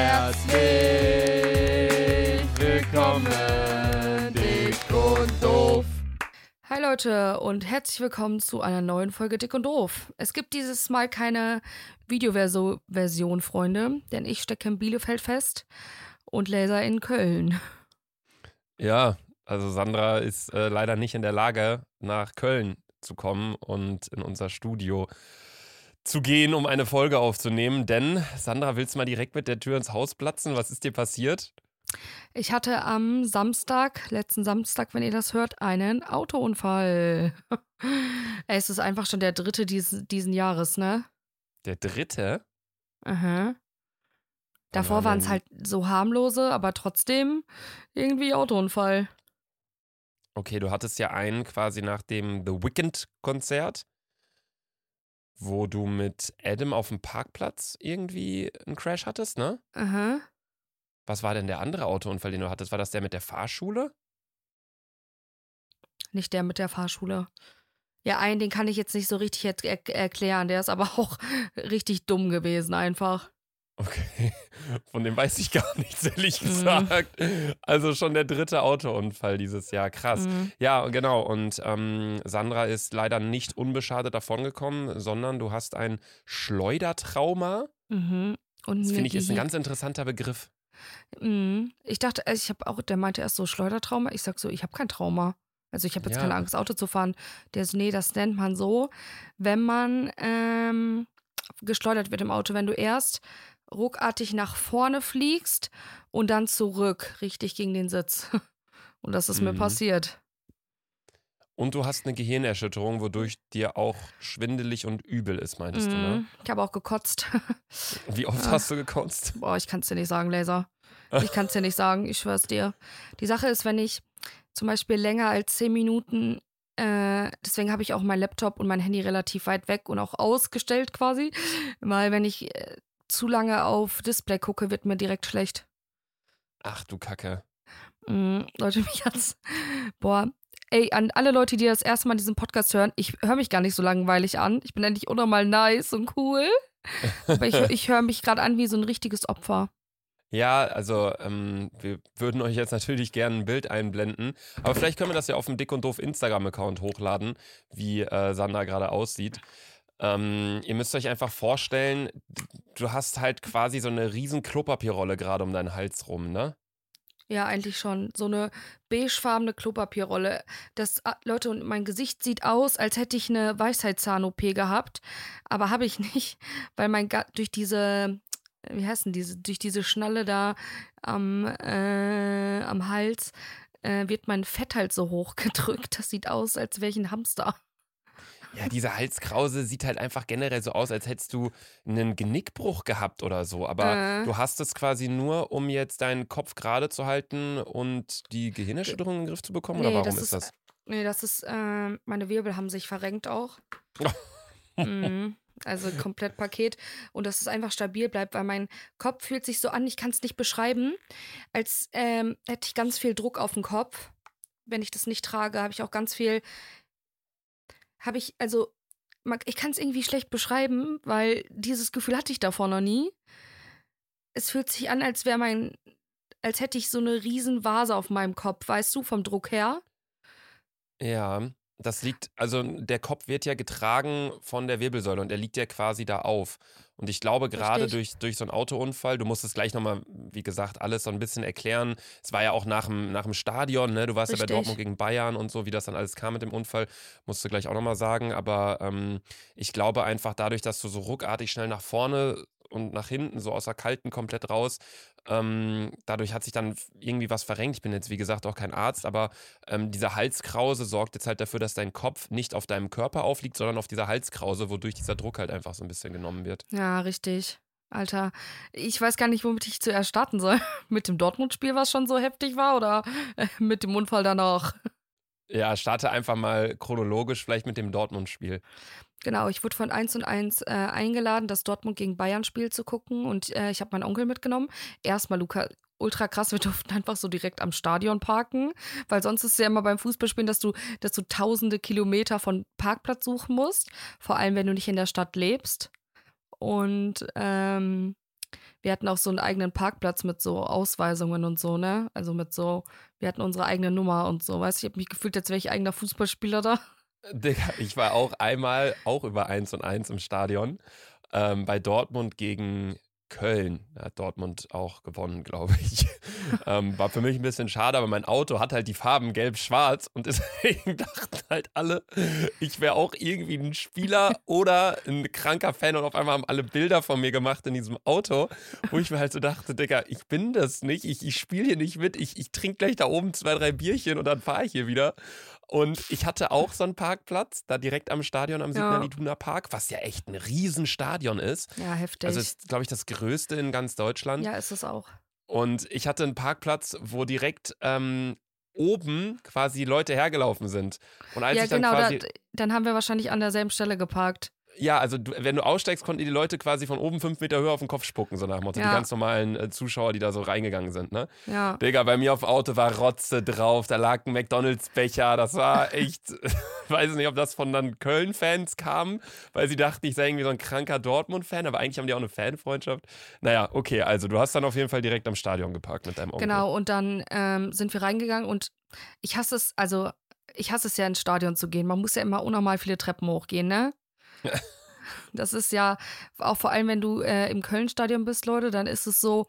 Herzlich willkommen, dick und doof. Hi Leute und herzlich willkommen zu einer neuen Folge Dick und Doof. Es gibt dieses Mal keine Videoversion, Freunde, denn ich stecke in Bielefeld fest und Laser in Köln. Ja, also Sandra ist äh, leider nicht in der Lage, nach Köln zu kommen und in unser Studio zu gehen, um eine Folge aufzunehmen. Denn, Sandra, willst du mal direkt mit der Tür ins Haus platzen? Was ist dir passiert? Ich hatte am Samstag, letzten Samstag, wenn ihr das hört, einen Autounfall. es ist einfach schon der dritte dies, diesen Jahres, ne? Der dritte? Aha. Davor waren es halt so harmlose, aber trotzdem irgendwie Autounfall. Okay, du hattest ja einen quasi nach dem The Weekend-Konzert, wo du mit Adam auf dem Parkplatz irgendwie einen Crash hattest, ne? Aha. Was war denn der andere Autounfall, den du hattest? War das der mit der Fahrschule? Nicht der mit der Fahrschule. Ja, einen, den kann ich jetzt nicht so richtig er erklären. Der ist aber auch richtig dumm gewesen, einfach. Okay, von dem weiß ich gar nichts, ehrlich mhm. gesagt. Mhm. Also schon der dritte Autounfall dieses Jahr, krass. Mhm. Ja, genau. Und ähm, Sandra ist leider nicht unbeschadet davongekommen, sondern du hast ein Schleudertrauma. Mhm. Und das finde ich ist ein ganz interessanter Begriff. Mhm. Ich dachte, also ich habe auch, der meinte erst so Schleudertrauma. Ich sag so, ich habe kein Trauma. Also ich habe jetzt ja. keine Angst, Auto zu fahren. Der ist, nee, das nennt man so, wenn man ähm, geschleudert wird im Auto, wenn du erst ruckartig nach vorne fliegst und dann zurück, richtig gegen den Sitz. Und das ist mhm. mir passiert. Und du hast eine Gehirnerschütterung, wodurch dir auch schwindelig und übel ist, meintest mhm. du, ne? Mhm. Ich habe auch gekotzt. Wie oft ja. hast du gekotzt? Boah, ich kann es dir nicht sagen, Laser. Ich kann es dir nicht sagen, ich schwör's dir. Die Sache ist, wenn ich zum Beispiel länger als zehn Minuten äh, deswegen habe ich auch mein Laptop und mein Handy relativ weit weg und auch ausgestellt quasi. Weil wenn ich äh, zu lange auf Display gucke, wird mir direkt schlecht. Ach du Kacke. Mm, Leute, mich hat's. Boah. Ey, an alle Leute, die das erste Mal diesen Podcast hören, ich höre mich gar nicht so langweilig an. Ich bin endlich unnormal nice und cool. Aber ich, ich höre mich gerade an wie so ein richtiges Opfer. Ja, also ähm, wir würden euch jetzt natürlich gerne ein Bild einblenden, aber vielleicht können wir das ja auf dem Dick und Doof Instagram-Account hochladen, wie äh, Sandra gerade aussieht. Ähm, ihr müsst euch einfach vorstellen, du hast halt quasi so eine riesen Klopapierrolle gerade um deinen Hals rum, ne? Ja, eigentlich schon. So eine beigefarbene Klopapierrolle. Das, ah, Leute, und mein Gesicht sieht aus, als hätte ich eine Weisheitszahn-OP gehabt. Aber habe ich nicht, weil mein Gut durch diese, wie heißt denn diese, durch diese Schnalle da am, äh, am Hals äh, wird mein Fett halt so hoch gedrückt. Das sieht aus, als wäre ich ein Hamster. Ja, diese Halskrause sieht halt einfach generell so aus, als hättest du einen Genickbruch gehabt oder so. Aber äh. du hast es quasi nur, um jetzt deinen Kopf gerade zu halten und die Gehirnerschütterung in den Griff zu bekommen? Nee, oder warum ist, ist, das? Nee, das ist, äh, meine Wirbel haben sich verrenkt auch. mhm. Also komplett Paket. Und dass es einfach stabil bleibt, weil mein Kopf fühlt sich so an, ich kann es nicht beschreiben, als ähm, hätte ich ganz viel Druck auf dem Kopf. Wenn ich das nicht trage, habe ich auch ganz viel habe ich, also, ich kann es irgendwie schlecht beschreiben, weil dieses Gefühl hatte ich davor noch nie. Es fühlt sich an, als wäre mein, als hätte ich so eine riesen Vase auf meinem Kopf, weißt du, vom Druck her. Ja, das liegt, also der Kopf wird ja getragen von der Wirbelsäule und er liegt ja quasi da auf. Und ich glaube, gerade durch, durch so einen Autounfall, du musst es gleich nochmal, wie gesagt, alles so ein bisschen erklären. Es war ja auch nach dem, nach dem Stadion, ne? Du warst Richtig. ja bei Dortmund gegen Bayern und so, wie das dann alles kam mit dem Unfall, musst du gleich auch nochmal sagen. Aber ähm, ich glaube einfach dadurch, dass du so ruckartig schnell nach vorne und nach hinten, so aus der Kalten komplett raus. Ähm, dadurch hat sich dann irgendwie was verrenkt. Ich bin jetzt, wie gesagt, auch kein Arzt, aber ähm, diese Halskrause sorgt jetzt halt dafür, dass dein Kopf nicht auf deinem Körper aufliegt, sondern auf dieser Halskrause, wodurch dieser Druck halt einfach so ein bisschen genommen wird. Ja, richtig. Alter, ich weiß gar nicht, womit ich zuerst starten soll. mit dem Dortmund-Spiel, was schon so heftig war, oder mit dem Unfall danach? Ja, starte einfach mal chronologisch, vielleicht mit dem Dortmund-Spiel. Genau, ich wurde von 1 und 1 äh, eingeladen, das Dortmund gegen Bayern-Spiel zu gucken und äh, ich habe meinen Onkel mitgenommen. Erstmal, Luca, ultra krass, wir durften einfach so direkt am Stadion parken, weil sonst ist es ja immer beim Fußballspielen, dass du, dass du tausende Kilometer von Parkplatz suchen musst, vor allem wenn du nicht in der Stadt lebst. Und ähm, wir hatten auch so einen eigenen Parkplatz mit so Ausweisungen und so, ne? Also mit so, wir hatten unsere eigene Nummer und so. Weißt du, ich habe mich gefühlt, als wäre ich eigener Fußballspieler da. Digga, ich war auch einmal auch über 1 und 1 im Stadion ähm, bei Dortmund gegen Köln. Da hat Dortmund auch gewonnen, glaube ich. ähm, war für mich ein bisschen schade, aber mein Auto hat halt die Farben gelb-schwarz und deswegen dachten halt alle, ich wäre auch irgendwie ein Spieler oder ein kranker Fan und auf einmal haben alle Bilder von mir gemacht in diesem Auto, wo ich mir halt so dachte, Digga, ich bin das nicht, ich, ich spiele hier nicht mit, ich, ich trinke gleich da oben zwei, drei Bierchen und dann fahre ich hier wieder. Und ich hatte auch so einen Parkplatz, da direkt am Stadion am Signal Iduna Park, was ja echt ein Riesenstadion ist. Ja, heftig. Also ist, glaube ich, das größte in ganz Deutschland. Ja, ist es auch. Und ich hatte einen Parkplatz, wo direkt ähm, oben quasi Leute hergelaufen sind. Und als ja, ich dann genau, quasi. da, dann haben wir wahrscheinlich an derselben Stelle geparkt. Ja, also du, wenn du aussteigst, konnten die Leute quasi von oben fünf Meter höher auf den Kopf spucken, so nach dem Motto. Ja. Die ganz normalen äh, Zuschauer, die da so reingegangen sind, ne? Ja. Digga, bei mir auf Auto war Rotze drauf, da lag ein McDonalds-Becher, das war echt, weiß nicht, ob das von dann Köln-Fans kam, weil sie dachten, ich sei irgendwie so ein kranker Dortmund-Fan, aber eigentlich haben die auch eine Fanfreundschaft. Naja, okay, also du hast dann auf jeden Fall direkt am Stadion geparkt mit deinem Onkel. Genau, und dann ähm, sind wir reingegangen und ich hasse es, also ich hasse es ja ins Stadion zu gehen. Man muss ja immer unnormal viele Treppen hochgehen, ne? Das ist ja, auch vor allem, wenn du äh, im Köln-Stadion bist, Leute, dann ist es so,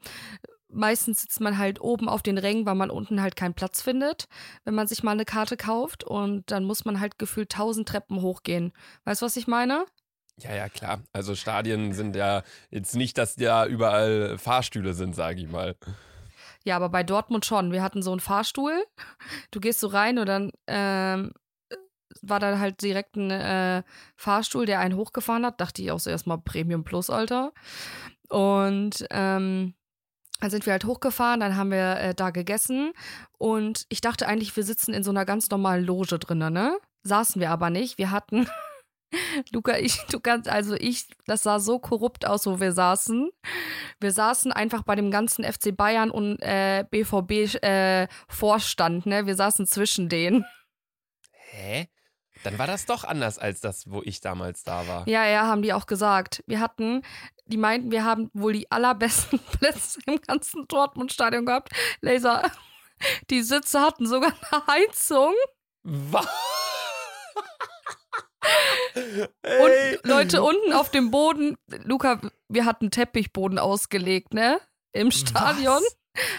meistens sitzt man halt oben auf den Rängen, weil man unten halt keinen Platz findet, wenn man sich mal eine Karte kauft. Und dann muss man halt gefühlt tausend Treppen hochgehen. Weißt du, was ich meine? Ja, ja, klar. Also Stadien sind ja jetzt nicht, dass da überall Fahrstühle sind, sage ich mal. Ja, aber bei Dortmund schon. Wir hatten so einen Fahrstuhl. Du gehst so rein und dann ähm, war da halt direkt ein äh, Fahrstuhl, der einen hochgefahren hat. Dachte ich auch so erstmal Premium Plus, Alter. Und ähm, dann sind wir halt hochgefahren, dann haben wir äh, da gegessen und ich dachte eigentlich, wir sitzen in so einer ganz normalen Loge drinnen, ne? Saßen wir aber nicht. Wir hatten, Luca, ich, du kannst, also ich, das sah so korrupt aus, wo wir saßen. Wir saßen einfach bei dem ganzen FC Bayern und äh, BVB äh, Vorstand, ne? Wir saßen zwischen denen. Hä? Dann war das doch anders als das, wo ich damals da war. Ja, ja, haben die auch gesagt. Wir hatten, die meinten, wir haben wohl die allerbesten Plätze im ganzen Dortmund-Stadion gehabt. Laser, die Sitze hatten sogar eine Heizung. Was? Und Leute unten auf dem Boden, Luca, wir hatten Teppichboden ausgelegt, ne? Im Stadion. Was?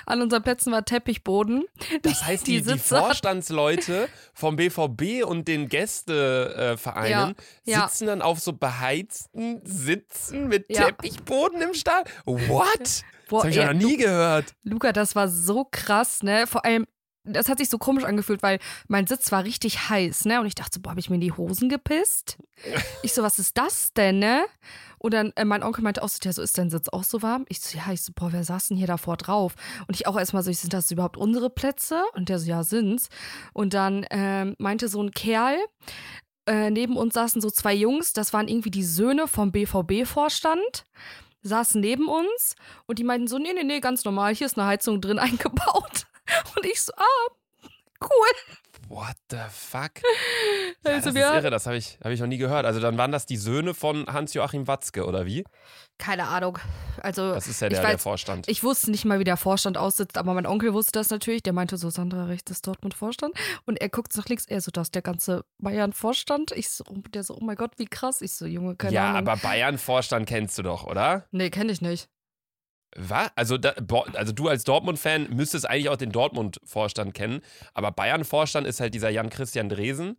An unseren Plätzen war Teppichboden. Das heißt, die, die, die Vorstandsleute vom BVB und den Gästevereinen Ja, ja. sitzen dann auf so beheizten Sitzen mit Ja. Teppichboden im Stadion. What? Das Boah, habe ich ja noch nie gehört. Luca, das war so krass, ne? Vor allem, das hat sich so komisch angefühlt, weil mein Sitz war richtig heiß, ne? Und ich dachte so, boah, habe ich mir in die Hosen gepisst? Ich so, was ist das denn, ne? Und dann, äh, mein Onkel meinte auch so, ja, so ist dein Sitz auch so warm? Ich so, ja, ich so, boah, wer saß denn hier davor drauf? Und ich auch erstmal so, ich, sind das überhaupt unsere Plätze? Und der so, ja, sind's. Und dann ähm, meinte so ein Kerl, äh, neben uns saßen so zwei Jungs, das waren irgendwie die Söhne vom BVB-Vorstand, saßen neben uns und die meinten so, nee, nee, nee, ganz normal, hier ist eine Heizung drin eingebaut. Und ich so, ah, cool. What the fuck? Ja, Also das wir- ist irre, das habe ich, hab ich noch nie gehört. Also dann waren das die Söhne von Hans-Joachim Watzke, oder wie? Keine Ahnung. Also, Das ist ja der, der weiß- Vorstand. ich wusste nicht mal, wie der Vorstand aussitzt, aber mein Onkel wusste das natürlich. Der meinte so, Sandra rechts ist Dortmund-Vorstand. Und er guckt nach links, er so, das ist der ganze Bayern-Vorstand. Ich so, oh, der so, oh mein Gott, wie krass. Ich so, Junge, keine ja, Ahnung. aber Bayern-Vorstand kennst du doch, oder? Nee, kenne ich nicht. Was? Also, da, also du als Dortmund-Fan müsstest eigentlich auch den Dortmund-Vorstand kennen. Aber Bayern-Vorstand ist halt dieser Jan-Christian Dresen.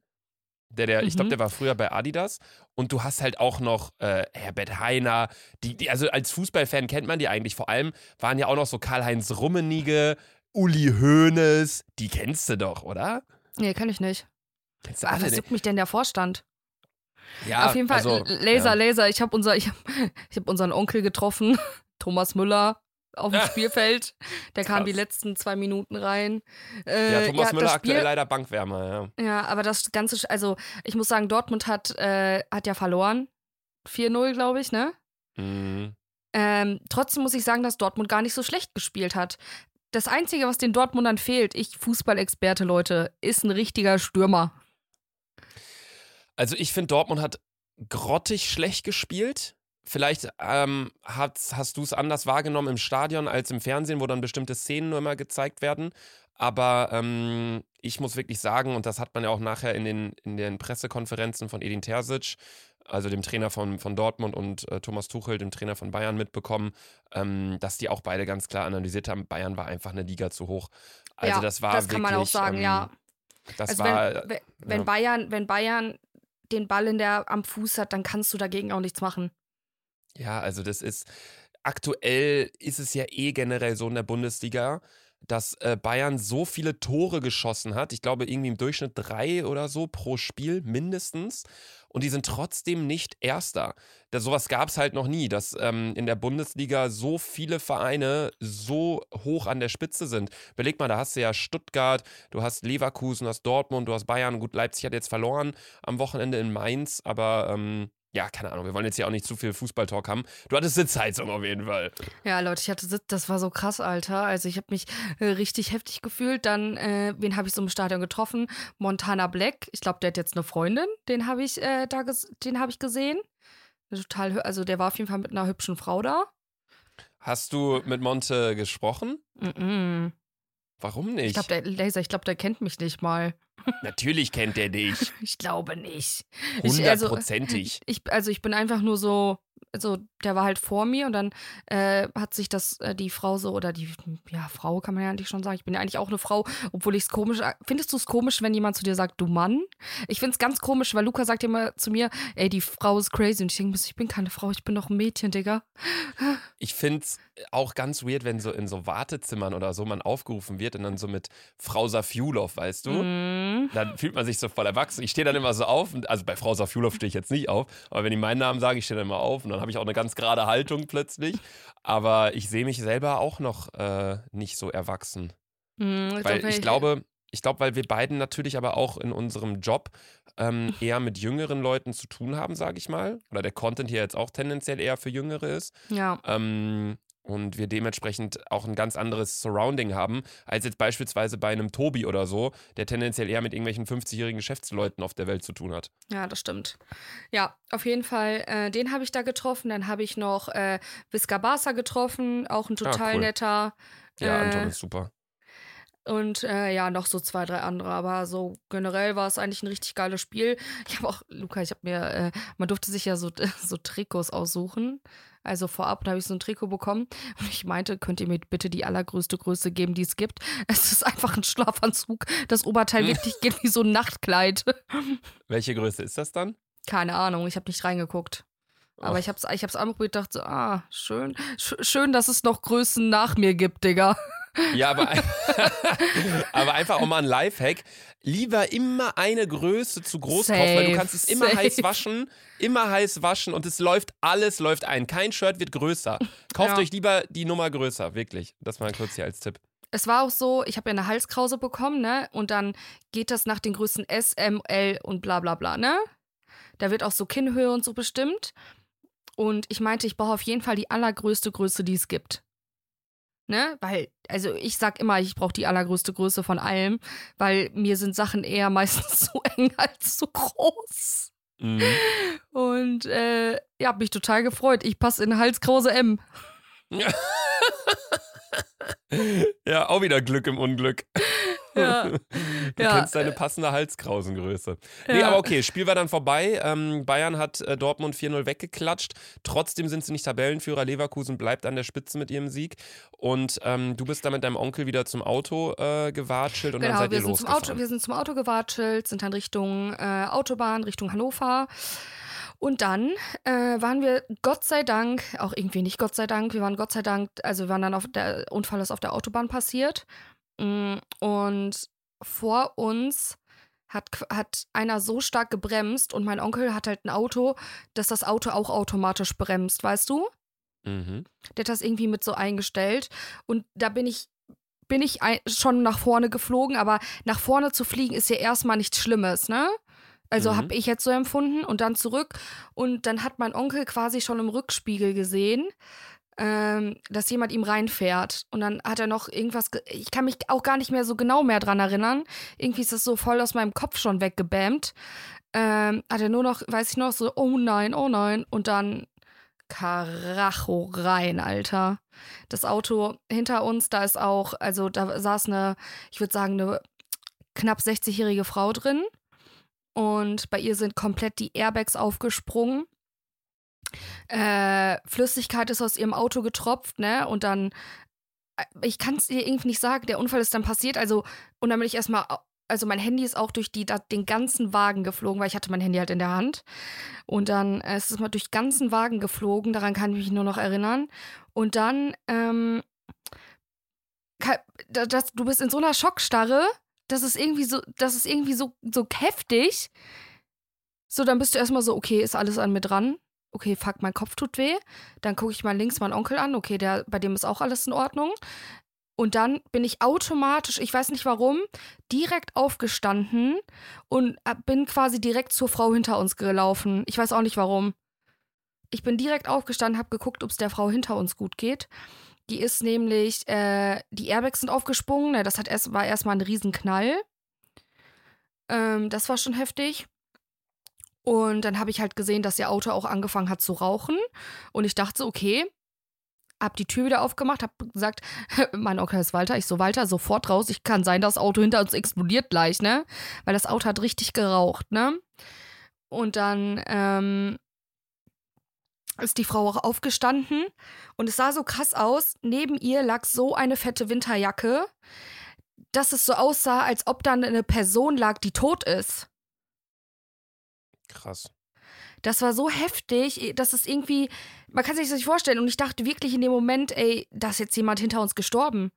Der, der, Ich glaube, Mhm. der war früher bei Adidas. Und du hast halt auch noch äh, Herbert Heiner. Die, die, also als Fußballfan kennt man die eigentlich. Vor allem waren ja auch noch so Karl-Heinz Rummenigge, Uli Hoeneß. Die kennst du doch, oder? Nee, kenne ich nicht. Kennst du Ah, alle was nicht? juckt mich denn der Vorstand? Ja, Auf jeden Fall, also, Laser, ja. Laser. Ich habe unser, ich hab, ich hab unseren Onkel getroffen, Thomas Müller, auf dem Ja. Spielfeld. Der kam Krass. die letzten zwei Minuten rein. Äh, Ja, Thomas das Müller aktuell Spiel- leider Bankwärmer, ja. Ja, aber das Ganze, also ich muss sagen, Dortmund hat, äh, hat ja verloren. 4-0, glaube ich, ne? Mhm. Ähm, trotzdem muss ich sagen, dass Dortmund gar nicht so schlecht gespielt hat. Das Einzige, was den Dortmundern fehlt, ich Fußballexperte, Leute, ist ein richtiger Stürmer. Also ich finde, Dortmund hat grottig schlecht gespielt. Vielleicht ähm, hast, hast du es anders wahrgenommen im Stadion als im Fernsehen, wo dann bestimmte Szenen nur immer gezeigt werden. Aber ähm, ich muss wirklich sagen, und das hat man ja auch nachher in den, in den Pressekonferenzen von Edin Terzic, also dem Trainer von, von Dortmund und äh, Thomas Tuchel, dem Trainer von Bayern, mitbekommen, ähm, dass die auch beide ganz klar analysiert haben, Bayern war einfach eine Liga zu hoch. Also ja, das war das wirklich, kann man auch sagen, ähm, ja. Das also war, wenn, wenn, ja. Bayern, wenn Bayern den Ball in der, am Fuß hat, dann kannst du dagegen auch nichts machen. Ja, also das ist aktuell ist es ja eh generell so in der Bundesliga, dass äh, Bayern so viele Tore geschossen hat. Ich glaube irgendwie im Durchschnitt drei oder so pro Spiel mindestens. Und die sind trotzdem nicht Erster. Da, sowas gab es halt noch nie, dass ähm, in der Bundesliga so viele Vereine so hoch an der Spitze sind. Überleg mal, da hast du ja Stuttgart, du hast Leverkusen, du hast Dortmund, du hast Bayern. Gut, Leipzig hat jetzt verloren am Wochenende in Mainz, aber ähm, ja, keine Ahnung, wir wollen jetzt hier auch nicht zu viel Fußballtalk haben. Du hattest Sitzheizung auf jeden Fall. Ja, Leute, ich hatte Sitz, das war so krass, Alter. Also ich habe mich äh, richtig heftig gefühlt. Dann, äh, wen habe ich so im Stadion getroffen? Montana Black. Ich glaube, der hat jetzt eine Freundin. Den habe ich äh, da, den habe ich gesehen. Total, also der war auf jeden Fall mit einer hübschen Frau da. Hast du mit Monte gesprochen? Mhm. Warum nicht? Ich glaube, der Laser, ich glaube, der kennt mich nicht mal. Natürlich kennt er dich. Ich glaube nicht. Ich- also- Hundertprozentig. Ich, also ich bin einfach nur so, also der war halt vor mir und dann äh, hat sich das, äh, die Frau so, oder die, ja, Frau kann man ja eigentlich schon sagen. Ich bin ja eigentlich auch eine Frau, obwohl ich es komisch, findest du es komisch, wenn jemand zu dir sagt, du Mann? Ich finde es ganz komisch, weil Luca sagt immer zu mir, ey, die Frau ist crazy. Und ich denke mir, ich bin keine Frau, ich bin doch ein Mädchen, Digga. Ich finde es auch ganz weird, wenn so in so Wartezimmern oder so man aufgerufen wird und dann so mit Frau Safiulov, weißt du? Mhm. Dann fühlt man sich so voll erwachsen. Ich stehe dann immer so auf, und, also bei Frau Safiulov stehe ich jetzt nicht auf, aber wenn die meinen Namen sagen, ich stehe dann immer auf und dann habe ich auch eine ganz gerade Haltung plötzlich. Aber ich sehe mich selber auch noch äh, nicht so erwachsen. Mhm, Weil glaub, ich glaube, ich glaube, weil wir beiden natürlich aber auch in unserem Job ähm, eher mit jüngeren Leuten zu tun haben, sage ich mal. Oder der Content hier jetzt auch tendenziell eher für Jüngere ist. Ja. Ähm, und wir dementsprechend auch ein ganz anderes Surrounding haben, als jetzt beispielsweise bei einem Tobi oder so, der tendenziell eher mit irgendwelchen 50-jährigen Geschäftsleuten auf der Welt zu tun hat. Ja, das stimmt. Ja, auf jeden Fall, äh, den habe ich da getroffen. Dann habe ich noch äh, Visca Barca getroffen, auch ein total Ah, cool. netter. Ja, Äh, Anton ist super. Und äh, ja, noch so zwei, drei andere. Aber so generell war es eigentlich ein richtig geiles Spiel. Ich habe auch, Luca, ich habe mir, äh, man durfte sich ja so, so Trikots aussuchen. Also vorab, da habe ich so ein Trikot bekommen. Und ich meinte, könnt ihr mir bitte die allergrößte Größe geben, die es gibt? Es ist einfach ein Schlafanzug. Das Oberteil wirklich geht wie so ein Nachtkleid. Welche Größe ist das dann? Keine Ahnung, ich habe nicht reingeguckt. Aber Ach. ich hab's, ich hab's anprobiert und dachte so, ah, schön. Sch schön, dass es noch Größen nach mir gibt, Digga. Ja, aber, aber einfach auch mal ein Lifehack. Lieber immer eine Größe zu groß kaufen, weil du Safe, kannst es immer safe. heiß waschen, immer heiß waschen und es läuft, alles läuft ein. Kein Shirt wird größer. Kauft Ja. euch lieber die Nummer größer, wirklich. Das mal kurz hier als Tipp. Es war auch so, ich habe ja eine Halskrause bekommen, ne? Und dann geht das nach den Größen S, M, L und bla bla bla, ne? Da wird auch so Kinnhöhe und so bestimmt. Und ich meinte, ich brauche auf jeden Fall die allergrößte Größe, die es gibt. Ne? Weil, also ich sag immer, ich brauche die allergrößte Größe von allem, weil mir sind Sachen eher meistens so eng als so groß. Mhm. Und äh, ja, hab mich total gefreut. Ich passe in Halskrause M. Ja, auch wieder Glück im Unglück. Ja. Du Ja, kennst deine passende Halskrausengröße. Nee, Ja. aber okay, Spiel war dann vorbei. Ähm, Bayern hat äh, Dortmund 4-0 weggeklatscht. Trotzdem sind sie nicht Tabellenführer. Leverkusen bleibt an der Spitze mit ihrem Sieg. Und ähm, du bist dann mit deinem Onkel wieder zum Auto äh, gewatschelt und dann Genau, seid wir ihr sind, zum. Auto, wir sind zum Auto gewatschelt, sind dann Richtung äh, Autobahn, Richtung Hannover. Und dann äh, waren wir Gott sei Dank, auch irgendwie nicht Gott sei Dank, wir waren Gott sei Dank, also wir waren dann auf der Unfall ist auf der Autobahn passiert. Mm, Und vor uns hat, hat einer so stark gebremst und mein Onkel hat halt ein Auto, dass das Auto auch automatisch bremst, weißt du? Mhm. Der hat das irgendwie mit so eingestellt. Und da bin ich, bin ich ein, schon nach vorne geflogen, aber nach vorne zu fliegen ist ja erstmal nichts Schlimmes, ne? Also Mhm. habe ich jetzt so empfunden und dann zurück. Und dann hat mein Onkel quasi schon im Rückspiegel gesehen, ähm, dass jemand ihm reinfährt. Und dann hat er noch irgendwas. ge- Ich kann mich auch gar nicht mehr so genau mehr dran erinnern. Irgendwie ist das so voll aus meinem Kopf schon weggebämmt. Ähm, hat er nur noch, weiß ich noch, so, oh nein, oh nein. Und dann Karacho rein, Alter. Das Auto hinter uns, da ist auch, also da saß eine, ich würde sagen, eine knapp 60-jährige Frau drin. Und bei ihr sind komplett die Airbags aufgesprungen. Äh, Flüssigkeit ist aus ihrem Auto getropft, ne? Und dann, äh, ich kann es dir irgendwie nicht sagen, der Unfall ist dann passiert. Also, und dann bin ich erstmal also mein Handy ist auch durch die, da, den ganzen Wagen geflogen, weil ich hatte mein Handy halt in der Hand. Und dann äh, ist es mal durch den ganzen Wagen geflogen, daran kann ich mich nur noch erinnern. Und dann, ähm, das, du bist in so einer Schockstarre, das ist irgendwie so, das ist irgendwie so, so heftig. So, dann bist du erstmal so, okay, ist alles an mir dran? Okay, fuck, mein Kopf tut weh. Dann gucke ich mal links meinen Onkel an. Okay, der, bei dem ist auch alles in Ordnung. Und dann bin ich automatisch, ich weiß nicht warum, direkt aufgestanden und äh, bin quasi direkt zur Frau hinter uns gelaufen. Ich weiß auch nicht warum. Ich bin direkt aufgestanden, habe geguckt, ob es der Frau hinter uns gut geht. Die ist nämlich, äh, die Airbags sind aufgesprungen. Ne, das hat erst, war erstmal ein Riesenknall. Ähm, das war schon heftig. Und dann habe ich halt gesehen, dass ihr Auto auch angefangen hat zu rauchen. Und ich dachte okay, hab die Tür wieder aufgemacht, hab gesagt, mein Onkel ist Walter. Ich so, Walter, sofort raus. Ich kann sein, das Auto hinter uns explodiert gleich, ne? Weil das Auto hat richtig geraucht, ne? Und dann ähm, ist die Frau auch aufgestanden und es sah so krass aus. Neben ihr lag so eine fette Winterjacke, dass es so aussah, als ob dann eine Person lag, die tot ist. Krass. Das war so heftig, dass es irgendwie, man kann sich das nicht vorstellen. Und ich dachte wirklich in dem Moment, ey, da ist jetzt jemand hinter uns gestorben.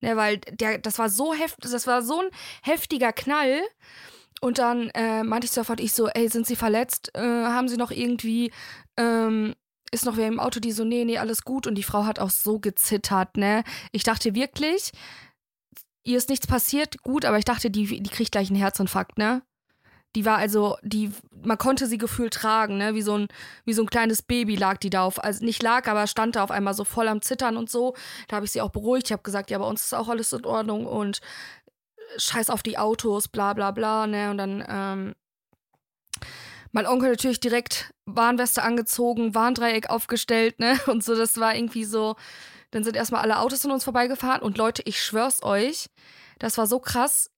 Ne, weil der, das war so heftig, das war so ein heftiger Knall. Und dann äh, meinte ich sofort, ich so, ey, sind Sie verletzt? Äh, haben Sie noch irgendwie, ähm, ist noch wer im Auto, die so, nee, nee, alles gut. Und die Frau hat auch so gezittert, ne? Ich dachte wirklich, ihr ist nichts passiert, gut, aber ich dachte, die, die kriegt gleich einen Herzinfarkt, ne? Die war also, die, man konnte sie gefühlt tragen, ne? Wie so ein, wie so ein kleines Baby lag die da auf. Also nicht lag, aber stand da auf einmal so voll am Zittern und so. Da habe ich sie auch beruhigt. Ich habe gesagt, ja, bei uns ist auch alles in Ordnung und scheiß auf die Autos, bla bla bla, ne? Und dann, ähm, mein Onkel natürlich direkt Warnweste angezogen, Warndreieck aufgestellt, ne? Und so, das war irgendwie so. Dann sind erstmal alle Autos an uns vorbeigefahren und Leute, ich schwör's euch, das war so krass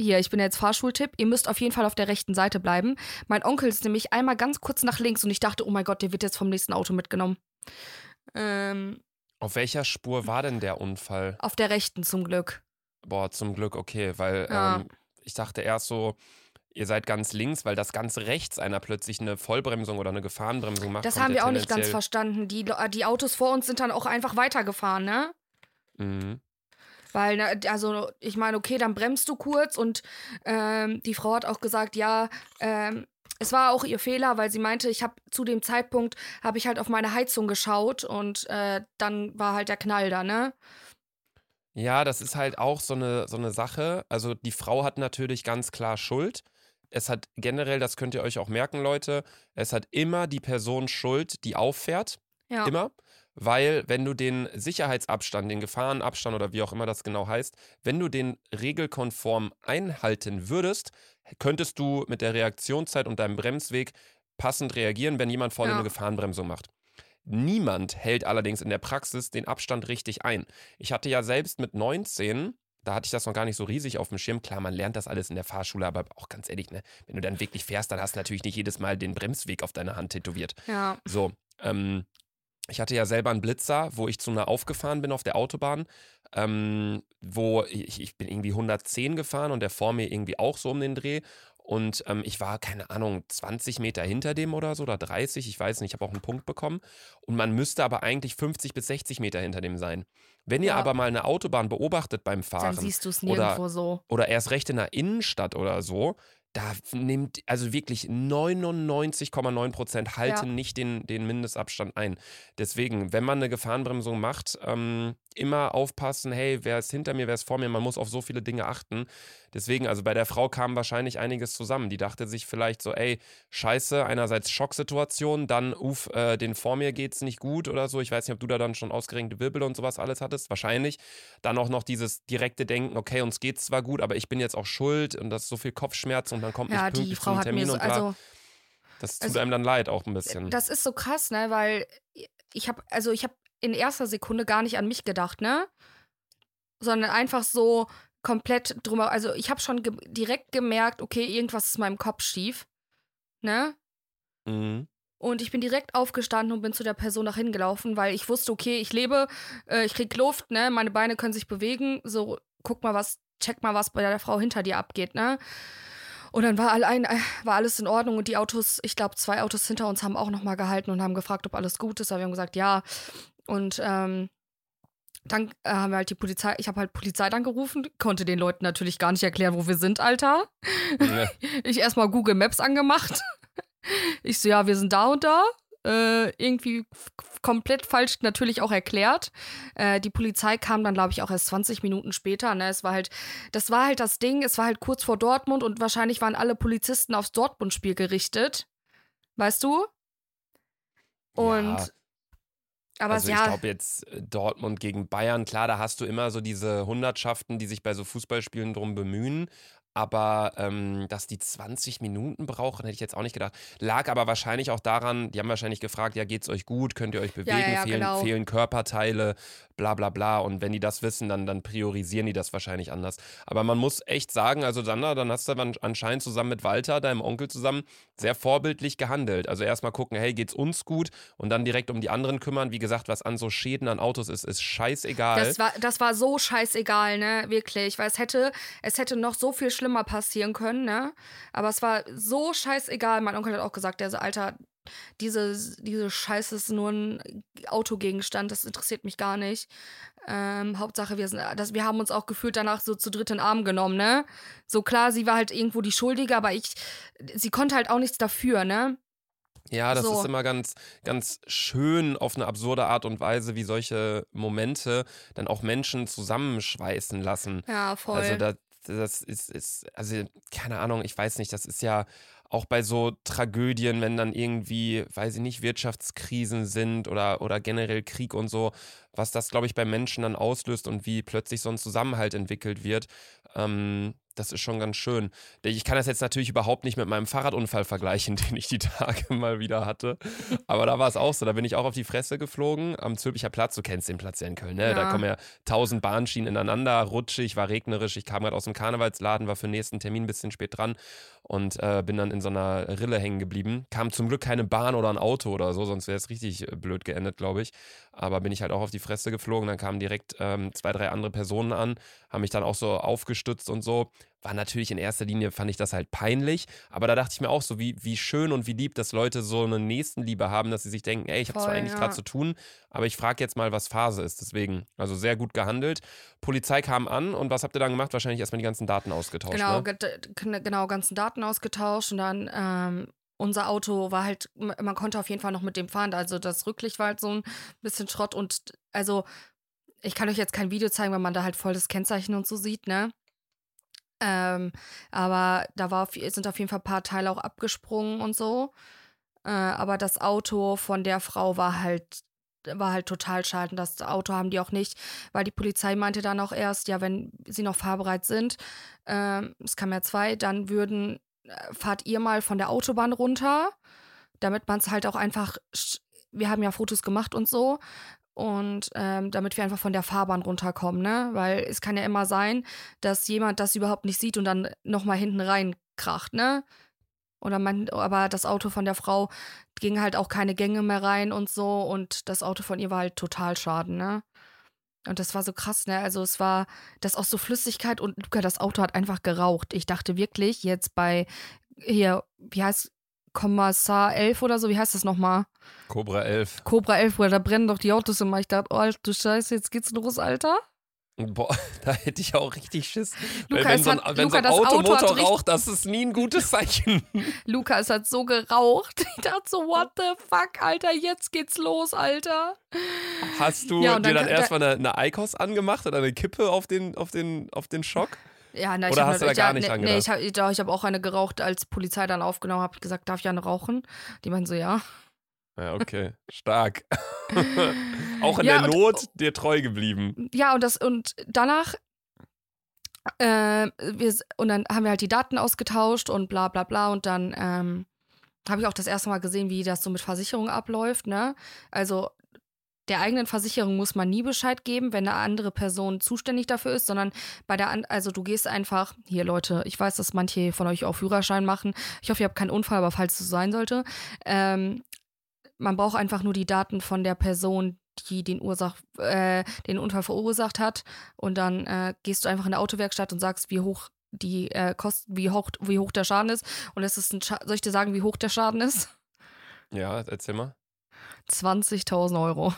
hier, ich bin jetzt Fahrschultipp, ihr müsst auf jeden Fall auf der rechten Seite bleiben. Mein Onkel ist nämlich einmal ganz kurz nach links und ich dachte, oh mein Gott, der wird jetzt vom nächsten Auto mitgenommen. Ähm, auf welcher Spur war denn der Unfall? Auf der rechten zum Glück. Boah, zum Glück, okay, weil ja. ähm, ich dachte erst so, ihr seid ganz links, weil das ganz rechts einer plötzlich eine Vollbremsung oder eine Gefahrenbremsung macht. Das haben wir auch nicht ganz verstanden. Die, die Autos vor uns sind dann auch einfach weitergefahren, ne? Mhm. Weil, also ich meine, okay, dann bremst du kurz und ähm, die Frau hat auch gesagt, ja, ähm, es war auch ihr Fehler, weil sie meinte, ich habe zu dem Zeitpunkt, habe ich halt auf meine Heizung geschaut und äh, dann war halt der Knall da, ne? Ja, das ist halt auch so eine, so eine Sache. Also die Frau hat natürlich ganz klar Schuld. Es hat generell, das könnt ihr euch auch merken, Leute, es hat immer die Person Schuld, die auffährt. Ja. Immer weil wenn du den Sicherheitsabstand, den Gefahrenabstand oder wie auch immer das genau heißt, wenn du den regelkonform einhalten würdest, könntest du mit der Reaktionszeit und deinem Bremsweg passend reagieren, wenn jemand vor dir eine Gefahrenbremsung macht. Niemand hält allerdings in der Praxis den Abstand richtig ein. Ich hatte ja selbst mit 19 da hatte ich das noch gar nicht so riesig auf dem Schirm. Klar, man lernt das alles in der Fahrschule, aber auch ganz ehrlich, ne, wenn du dann wirklich fährst, dann hast du natürlich nicht jedes Mal den Bremsweg auf deiner Hand tätowiert. Ja. So, ähm, ich hatte ja selber einen Blitzer, wo ich zu einer aufgefahren bin auf der Autobahn, ähm, wo ich, ich bin irgendwie 110 gefahren und der vor mir irgendwie auch so um den Dreh. Und ähm, ich war, keine Ahnung, 20 Meter hinter dem oder so, oder 30, ich weiß nicht, ich habe auch einen Punkt bekommen. Und man müsste aber eigentlich 50 bis 60 Meter hinter dem sein. Wenn ihr aber mal eine Autobahn beobachtet beim Fahren. Dann siehst du es nirgendwo oder, so. Oder erst recht in der Innenstadt oder so, da nimmt also wirklich 99,9 Prozent halten ja. nicht den, den Mindestabstand ein. Deswegen, wenn man eine Gefahrenbremsung macht, ähm, immer aufpassen, hey, wer ist hinter mir, wer ist vor mir, man muss auf so viele Dinge achten. Deswegen, also bei der Frau kam wahrscheinlich einiges zusammen. Die dachte sich vielleicht so, ey, scheiße, einerseits Schocksituation, dann, uff, äh, den vor mir geht's nicht gut oder so. Ich weiß nicht, ob du da dann schon ausgerenkte Wirbel und sowas alles hattest. Wahrscheinlich. Dann auch noch dieses direkte Denken, okay, uns geht's zwar gut, aber ich bin jetzt auch schuld und das ist so viel Kopfschmerz und dann kommt ja, nicht pünktlich die Frau zum Termin hat mir so, und. Also Das tut Also, einem dann leid auch ein bisschen. Das ist so krass, ne? Weil ich habe, also ich habe in erster Sekunde gar nicht an mich gedacht, ne? Sondern einfach so komplett drüber. Also ich habe schon ge direkt gemerkt, okay, irgendwas ist in meinem Kopf schief, ne? Mhm. Und ich bin direkt aufgestanden und bin zu der Person nach hingelaufen, weil ich wusste, okay, ich lebe, äh, ich krieg Luft, ne? Meine Beine können sich bewegen. So, guck mal, was, check mal, was bei der Frau hinter dir abgeht, ne? Und dann war, allein, äh, war alles in Ordnung und die Autos, ich glaube, zwei Autos hinter uns haben auch nochmal gehalten und haben gefragt, ob alles gut ist. Aber wir haben gesagt, ja. Und ähm, dann äh, haben wir halt die Polizei, ich habe halt Polizei dann gerufen, konnte den Leuten natürlich gar nicht erklären, wo wir sind, Alter. Ja. Ich erstmal Google Maps angemacht. Ich so, ja, wir sind da und da. Äh, irgendwie komplett falsch natürlich auch erklärt. Äh, die Polizei kam dann, glaube ich, auch erst 20 Minuten später. Ne? Es war halt, das war halt das Ding, es war halt kurz vor Dortmund und wahrscheinlich waren alle Polizisten aufs Dortmund-Spiel gerichtet. Weißt du? Und Ja. aber also ich glaube jetzt äh, Dortmund gegen Bayern, klar, da hast du immer so diese Hundertschaften, die sich bei so Fußballspielen drum bemühen. Aber ähm, dass die 20 Minuten brauchen, hätte ich jetzt auch nicht gedacht. Lag aber wahrscheinlich auch daran, die haben wahrscheinlich gefragt, ja, geht's euch gut, könnt ihr euch bewegen, ja, ja, fehlen, genau. fehlen Körperteile, bla bla bla. Und wenn die das wissen, dann, dann priorisieren die das wahrscheinlich anders. Aber man muss echt sagen, also Sandra, dann hast du dann anscheinend zusammen mit Walter, deinem Onkel zusammen, sehr vorbildlich gehandelt. Also erstmal gucken, hey, geht's uns gut? Und dann direkt um die anderen kümmern. Wie gesagt, was an so Schäden an Autos ist, ist scheißegal. Das war, das war so scheißegal, ne? Wirklich. Weil es hätte, es hätte noch so viel schlimmer passieren können, ne? Aber es war so scheißegal. Mein Onkel hat auch gesagt, der so, Alter, diese, diese Scheiße ist nur ein Autogegenstand, das interessiert mich gar nicht. Ähm, Hauptsache, wir sind, das, wir haben uns auch gefühlt danach so zu dritt in den Arm genommen, ne? So klar, sie war halt irgendwo die Schuldige, aber ich, sie konnte halt auch nichts dafür, ne? Ja, das So. ist immer ganz, ganz schön auf eine absurde Art und Weise, wie solche Momente dann auch Menschen zusammenschweißen lassen. Ja, voll. Also das, das ist, ist, also keine Ahnung, ich weiß nicht, das ist ja auch bei so Tragödien, wenn dann irgendwie, weiß ich nicht, Wirtschaftskrisen sind oder, oder generell Krieg und so, was das, glaube ich, bei Menschen dann auslöst und wie plötzlich so ein Zusammenhalt entwickelt wird. Ähm, das ist schon ganz schön. Ich kann das jetzt natürlich überhaupt nicht mit meinem Fahrradunfall vergleichen, den ich die Tage mal wieder hatte. Aber da war es auch so. Da bin ich auch auf die Fresse geflogen am Zülpicher Platz. Du kennst den Platz ja in Köln, ne? Da Ja. kommen ja tausend Bahnschienen ineinander, rutschig, war regnerisch. Ich kam gerade aus dem Karnevalsladen, war für den nächsten Termin ein bisschen spät dran und äh, bin dann in so einer Rille hängen geblieben. Kam zum Glück keine Bahn oder ein Auto oder so, sonst wäre es richtig äh, blöd geendet, glaube ich. Aber bin ich halt auch auf die Fresse geflogen. Dann kamen direkt ähm, zwei, drei andere Personen an, haben mich dann auch so aufgestützt und so. War natürlich in erster Linie, fand ich das halt peinlich. Aber da dachte ich mir auch so, wie, wie schön und wie lieb, dass Leute so eine Nächstenliebe haben, dass sie sich denken, ey, ich habe zwar eigentlich ja. gerade zu tun, aber ich frage jetzt mal, was Phase ist. Deswegen, also sehr gut gehandelt. Polizei kam an und was habt ihr dann gemacht? Wahrscheinlich erstmal die ganzen Daten ausgetauscht. Genau, ne? genau, ganzen Daten ausgetauscht und dann ähm, unser Auto war halt, man konnte auf jeden Fall noch mit dem fahren. Also das Rücklicht war halt so ein bisschen Schrott und also ich kann euch jetzt kein Video zeigen, weil man da halt voll das Kennzeichen und so sieht, ne? Ähm, aber da war, sind auf jeden Fall ein paar Teile auch abgesprungen und so. Äh, aber das Auto von der Frau war halt war halt total schade. Und das Auto haben die auch nicht, weil die Polizei meinte dann auch erst, ja, wenn sie noch fahrbereit sind, ähm, es kam ja zwei, dann würden, äh, fahrt ihr mal von der Autobahn runter, damit man es halt auch einfach, wir haben ja Fotos gemacht und so, und ähm, damit wir einfach von der Fahrbahn runterkommen, ne? Weil es kann ja immer sein, dass jemand das überhaupt nicht sieht und dann nochmal hinten rein kracht, ne? Oder man, aber das Auto von der Frau ging halt auch keine Gänge mehr rein und so und das Auto von ihr war halt total schaden, ne? Und das war so krass, ne? Also es war das auch so Flüssigkeit und Luca, das Auto hat einfach geraucht. Ich dachte wirklich jetzt bei hier, wie heißt Kommissar 11 oder so, wie heißt das nochmal? Cobra 11. Cobra 11, weil da brennen doch die Autos immer. Ich dachte, oh, du Scheiße, jetzt geht's los, Alter. Boah, da hätte ich auch richtig Schiss. Luca, wenn so ein, hat- wenn Luca, so ein Auto Automotor richtig- raucht, das ist nie ein gutes Zeichen. Luca, es hat so geraucht. Ich dachte so, what the fuck, Alter, jetzt geht's los, Alter. Hast du Ja, und dir dann- dann erstmal eine, eine Eikos angemacht oder eine Kippe auf den, auf den, auf den Schock? Ja, ich Oder hab hast du da gar ja, nicht dran nee, ich habe ich hab auch eine geraucht, als Polizei dann aufgenommen habe. gesagt, darf ich eine rauchen? Die meinen so, ja. Ja, okay. Stark. Auch in Ja, der und- Not dir treu geblieben. Ja, und das, und danach, äh, wir, und dann haben wir halt die Daten ausgetauscht und bla bla bla und dann ähm, habe ich auch das erste Mal gesehen, wie das so mit Versicherung abläuft, ne? Also der eigenen Versicherung muss man nie Bescheid geben, wenn eine andere Person zuständig dafür ist, sondern bei der, An also du gehst einfach, hier Leute, ich weiß, dass manche von euch auch Führerschein machen. Ich hoffe, ihr habt keinen Unfall, aber falls es so sein sollte, ähm, man braucht einfach nur die Daten von der Person, die den, Ursach, äh, den Unfall verursacht hat. Und dann äh, gehst du einfach in der Autowerkstatt und sagst, wie hoch die äh, Kosten, wie hoch, wie hoch der Schaden ist. Und es ist ein Scha soll ich dir sagen, wie hoch der Schaden ist? Ja, erzähl mal. 20.000 Euro.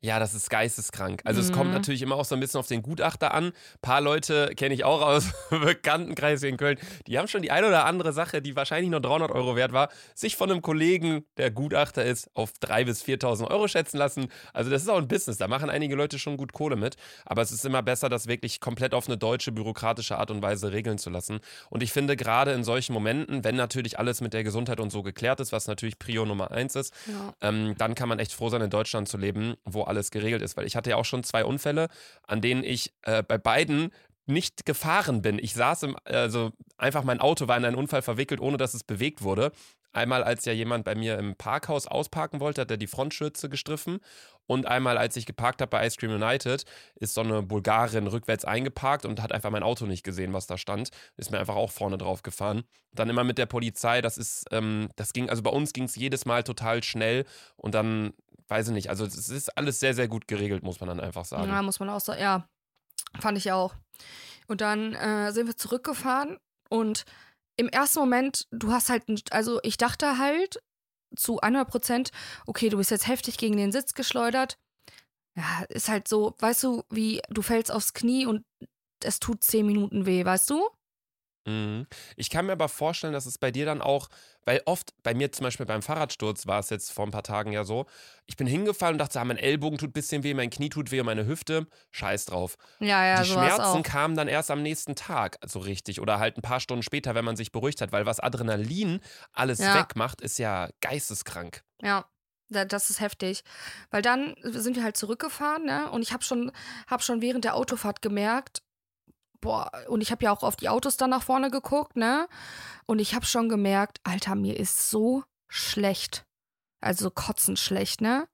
Ja, das ist geisteskrank. Also mhm. es kommt mhm. natürlich immer auch so ein bisschen auf den Gutachter an. Ein paar Leute kenne ich auch aus Bekanntenkreis in Köln. Die haben schon die eine oder andere Sache, die wahrscheinlich nur 300 Euro wert war, sich von einem Kollegen, der Gutachter ist, auf 3.000 bis 4.000 Euro schätzen lassen. Also das ist auch ein Business. Da machen einige Leute schon gut Kohle mit. Aber es ist immer besser, das wirklich komplett auf eine deutsche bürokratische Art und Weise regeln zu lassen. Und ich finde gerade in solchen Momenten, wenn natürlich alles mit der Gesundheit und so geklärt ist, was natürlich Prio Nummer eins ist, ja. ähm, dann kann man echt froh sein, in Deutschland zu leben, wo alles geregelt ist. Weil ich hatte ja auch schon zwei Unfälle, an denen ich äh, bei beiden nicht gefahren bin. Ich saß im, also einfach mein Auto war in einen Unfall verwickelt, ohne dass es bewegt wurde. Einmal, als ja jemand bei mir im Parkhaus ausparken wollte, hat er die Frontschürze gestriffen. Und einmal, als ich geparkt habe bei Ice Cream United, ist so eine Bulgarin rückwärts eingeparkt und hat einfach mein Auto nicht gesehen, was da stand. Ist mir einfach auch vorne drauf gefahren. Dann immer mit der Polizei, das ist, ähm, das ging, also bei uns ging es jedes Mal total schnell und dann weiß ich nicht. Also es ist alles sehr, sehr gut geregelt, muss man dann einfach sagen. Ja, muss man auch sagen. Ja, fand ich auch. Und dann äh, sind wir zurückgefahren und im ersten Moment, du hast halt, also ich dachte halt zu 100 Prozent, okay, du bist jetzt heftig gegen den Sitz geschleudert. Ja, ist halt so, weißt du, wie du fällst aufs Knie und es tut zehn Minuten weh, weißt du? Mhm. Ich kann mir aber vorstellen, dass es bei dir dann auch, weil oft bei mir zum Beispiel beim Fahrradsturz war es jetzt vor ein paar Tagen ja so, ich bin hingefallen und dachte, ah, mein Ellbogen tut ein bisschen weh, mein Knie tut weh, meine Hüfte, scheiß drauf. Ja, ja, Die Schmerzen kamen dann erst am nächsten Tag so richtig oder halt ein paar Stunden später, wenn man sich beruhigt hat, weil was Adrenalin alles ja. wegmacht, ist ja geisteskrank. Ja. Das ist heftig. Weil dann sind wir halt zurückgefahren, ne? Und ich habe schon, hab schon während der Autofahrt gemerkt, boah, und ich habe ja auch auf die Autos dann nach vorne geguckt, ne? Und ich habe schon gemerkt, Alter, mir ist so schlecht. Also kotzend schlecht, ne?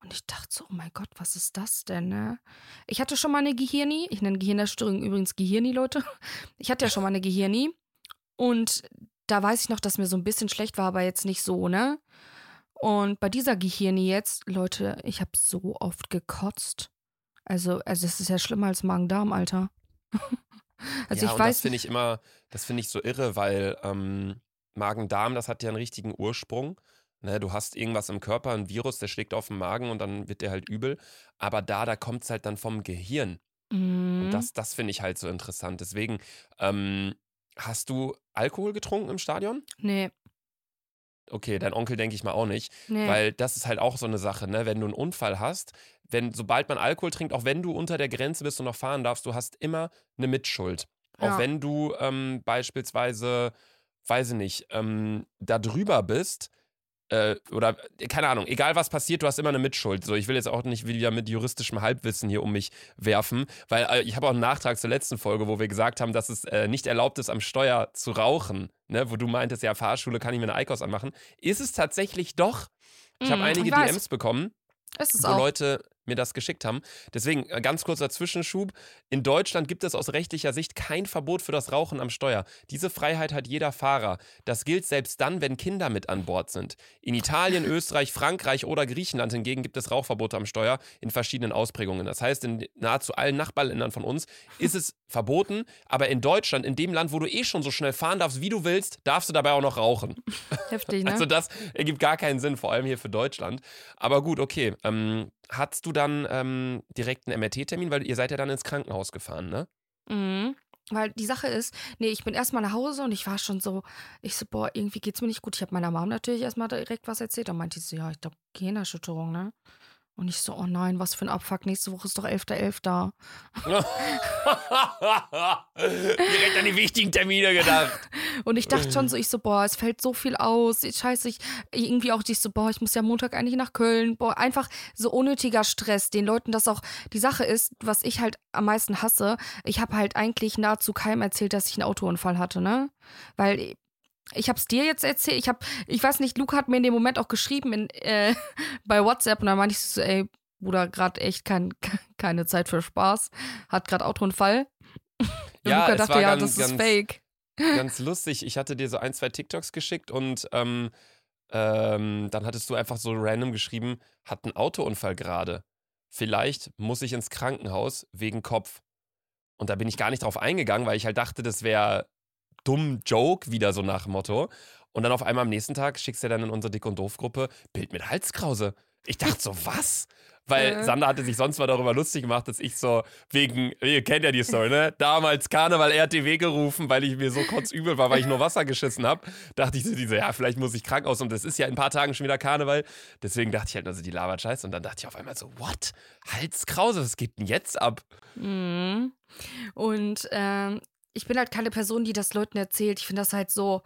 Und ich dachte so, oh mein Gott, was ist das denn, ne? Ich hatte schon mal eine Gehirni. Ich nenne Gehirnerstörung übrigens Gehirni, Leute. Ich hatte ja schon mal eine Gehirni. Und da weiß ich noch, dass mir so ein bisschen schlecht war, aber jetzt nicht so, ne? Und bei dieser Gehirni jetzt, Leute, ich habe so oft gekotzt. Also, also es ist ja schlimmer als Magen-Darm, Alter. Also ja, ich weiß. Das finde ich immer, das finde ich so irre, weil ähm, Magen-Darm, das hat ja einen richtigen Ursprung. Ne, du hast irgendwas im Körper, ein Virus, der schlägt auf den Magen und dann wird der halt übel. Aber da, da kommt es halt dann vom Gehirn. Mhm. Und das, das finde ich halt so interessant. Deswegen, ähm, hast du Alkohol getrunken im Stadion? Nee. Okay, dein Onkel denke ich mal auch nicht. Nee. Weil das ist halt auch so eine Sache, ne? Wenn du einen Unfall hast, wenn, sobald man Alkohol trinkt, auch wenn du unter der Grenze bist und noch fahren darfst, du hast immer eine Mitschuld. Ja. Auch wenn du ähm, beispielsweise, weiß ich nicht, ähm, da drüber bist, äh, oder keine Ahnung, egal was passiert, du hast immer eine Mitschuld. So, ich will jetzt auch nicht wieder mit juristischem Halbwissen hier um mich werfen, weil äh, ich habe auch einen Nachtrag zur letzten Folge, wo wir gesagt haben, dass es äh, nicht erlaubt ist, am Steuer zu rauchen. Ne? Wo du meintest, ja, Fahrschule kann ich mir eine Eikos anmachen. Ist es tatsächlich doch? Ich habe mm, einige DMs bekommen, wo auch. Leute mir das geschickt haben. Deswegen äh, ganz kurzer Zwischenschub. In Deutschland gibt es aus rechtlicher Sicht kein Verbot für das Rauchen am Steuer. Diese Freiheit hat jeder Fahrer. Das gilt selbst dann, wenn Kinder mit an Bord sind. In Italien, Österreich, Frankreich oder Griechenland hingegen gibt es Rauchverbote am Steuer in verschiedenen Ausprägungen. Das heißt, in nahezu allen Nachbarländern von uns ist es verboten, aber in Deutschland, in dem Land, wo du eh schon so schnell fahren darfst, wie du willst, darfst du dabei auch noch rauchen. Heftig, ne? Also das ergibt gar keinen Sinn, vor allem hier für Deutschland. Aber gut, okay. Ähm, hattest du dann ähm, direkt einen MRT-Termin, weil ihr seid ja dann ins Krankenhaus gefahren, ne? Mhm. Weil die Sache ist, nee, ich bin erstmal nach Hause und ich war schon so, ich so, boah, irgendwie geht's mir nicht gut. Ich habe meiner Mom natürlich erstmal direkt was erzählt. Dann meinte sie so, ja, ich glaube, Gehirnerschütterung, ne? Und ich so, oh nein, was für ein Abfuck. Nächste Woche ist doch 11.11. da. Direkt an die wichtigen Termine gedacht. Und ich dachte schon so, ich so, boah, es fällt so viel aus. Scheiße, ich irgendwie auch ich so, boah, ich muss ja Montag eigentlich nach Köln. Boah, einfach so unnötiger Stress. Den Leuten das auch, die Sache ist, was ich halt am meisten hasse, ich habe halt eigentlich nahezu keinem erzählt, dass ich einen Autounfall hatte, ne? Weil ich habe es dir jetzt erzählt. Ich habe, ich weiß nicht, Luca hat mir in dem Moment auch geschrieben in, äh, bei WhatsApp und dann meinte ich so, ey, Bruder, gerade echt kein, keine Zeit für Spaß. Hat gerade Autounfall. Ja, Luca dachte, war ja, ganz- das ist ganz- fake. Ganz lustig. Ich hatte dir so ein, zwei TikToks geschickt und ähm, ähm, dann hattest du einfach so random geschrieben, hat einen Autounfall gerade. Vielleicht muss ich ins Krankenhaus wegen Kopf. Und da bin ich gar nicht drauf eingegangen, weil ich halt dachte, das wäre dumm Joke, wieder so nach dem Motto. Und dann auf einmal am nächsten Tag schickst du dann in unsere Dick- und Doof-Gruppe Bild mit Halskrause. Ich dachte so, was? Weil Äh. Sander hatte sich sonst mal darüber lustig gemacht, dass ich so wegen, ihr kennt ja die Story, ne? Damals Karneval RTW gerufen, weil ich mir so kotzübel war, weil ich nur Wasser geschissen habe. Dachte ich so, diese, ja, vielleicht muss ich krank aus und das ist ja in ein paar Tagen schon wieder Karneval. Deswegen dachte ich halt, also die labert scheiße. Und dann dachte ich auf einmal so, what? Halskrause, was geht denn jetzt ab? Mhm. Und ähm, ich bin halt keine Person, die das Leuten erzählt. Ich finde das halt so,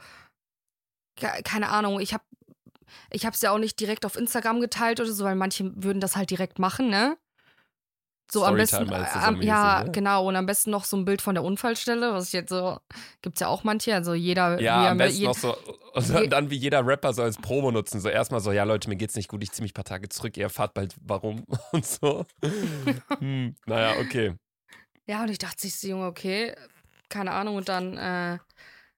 ke- keine Ahnung, ich habe ich es ja auch nicht direkt auf Instagram geteilt oder so, weil manche würden das halt direkt machen, ne? So am besten, so am- ja, ne? genau, und am besten noch so ein Bild von der Unfallstelle, was ich jetzt so, gibt's ja auch manche, also jeder, Ja, wie am besten noch so, und dann wie jeder Rapper so als Promo nutzen. So erstmal so, ja Leute, mir geht's nicht gut, ich zieh mich ein paar Tage zurück, ihr erfahrt bald warum und so. hm, naja, okay. Ja, und ich dachte sich so, Junge, okay, keine Ahnung. Und dann äh,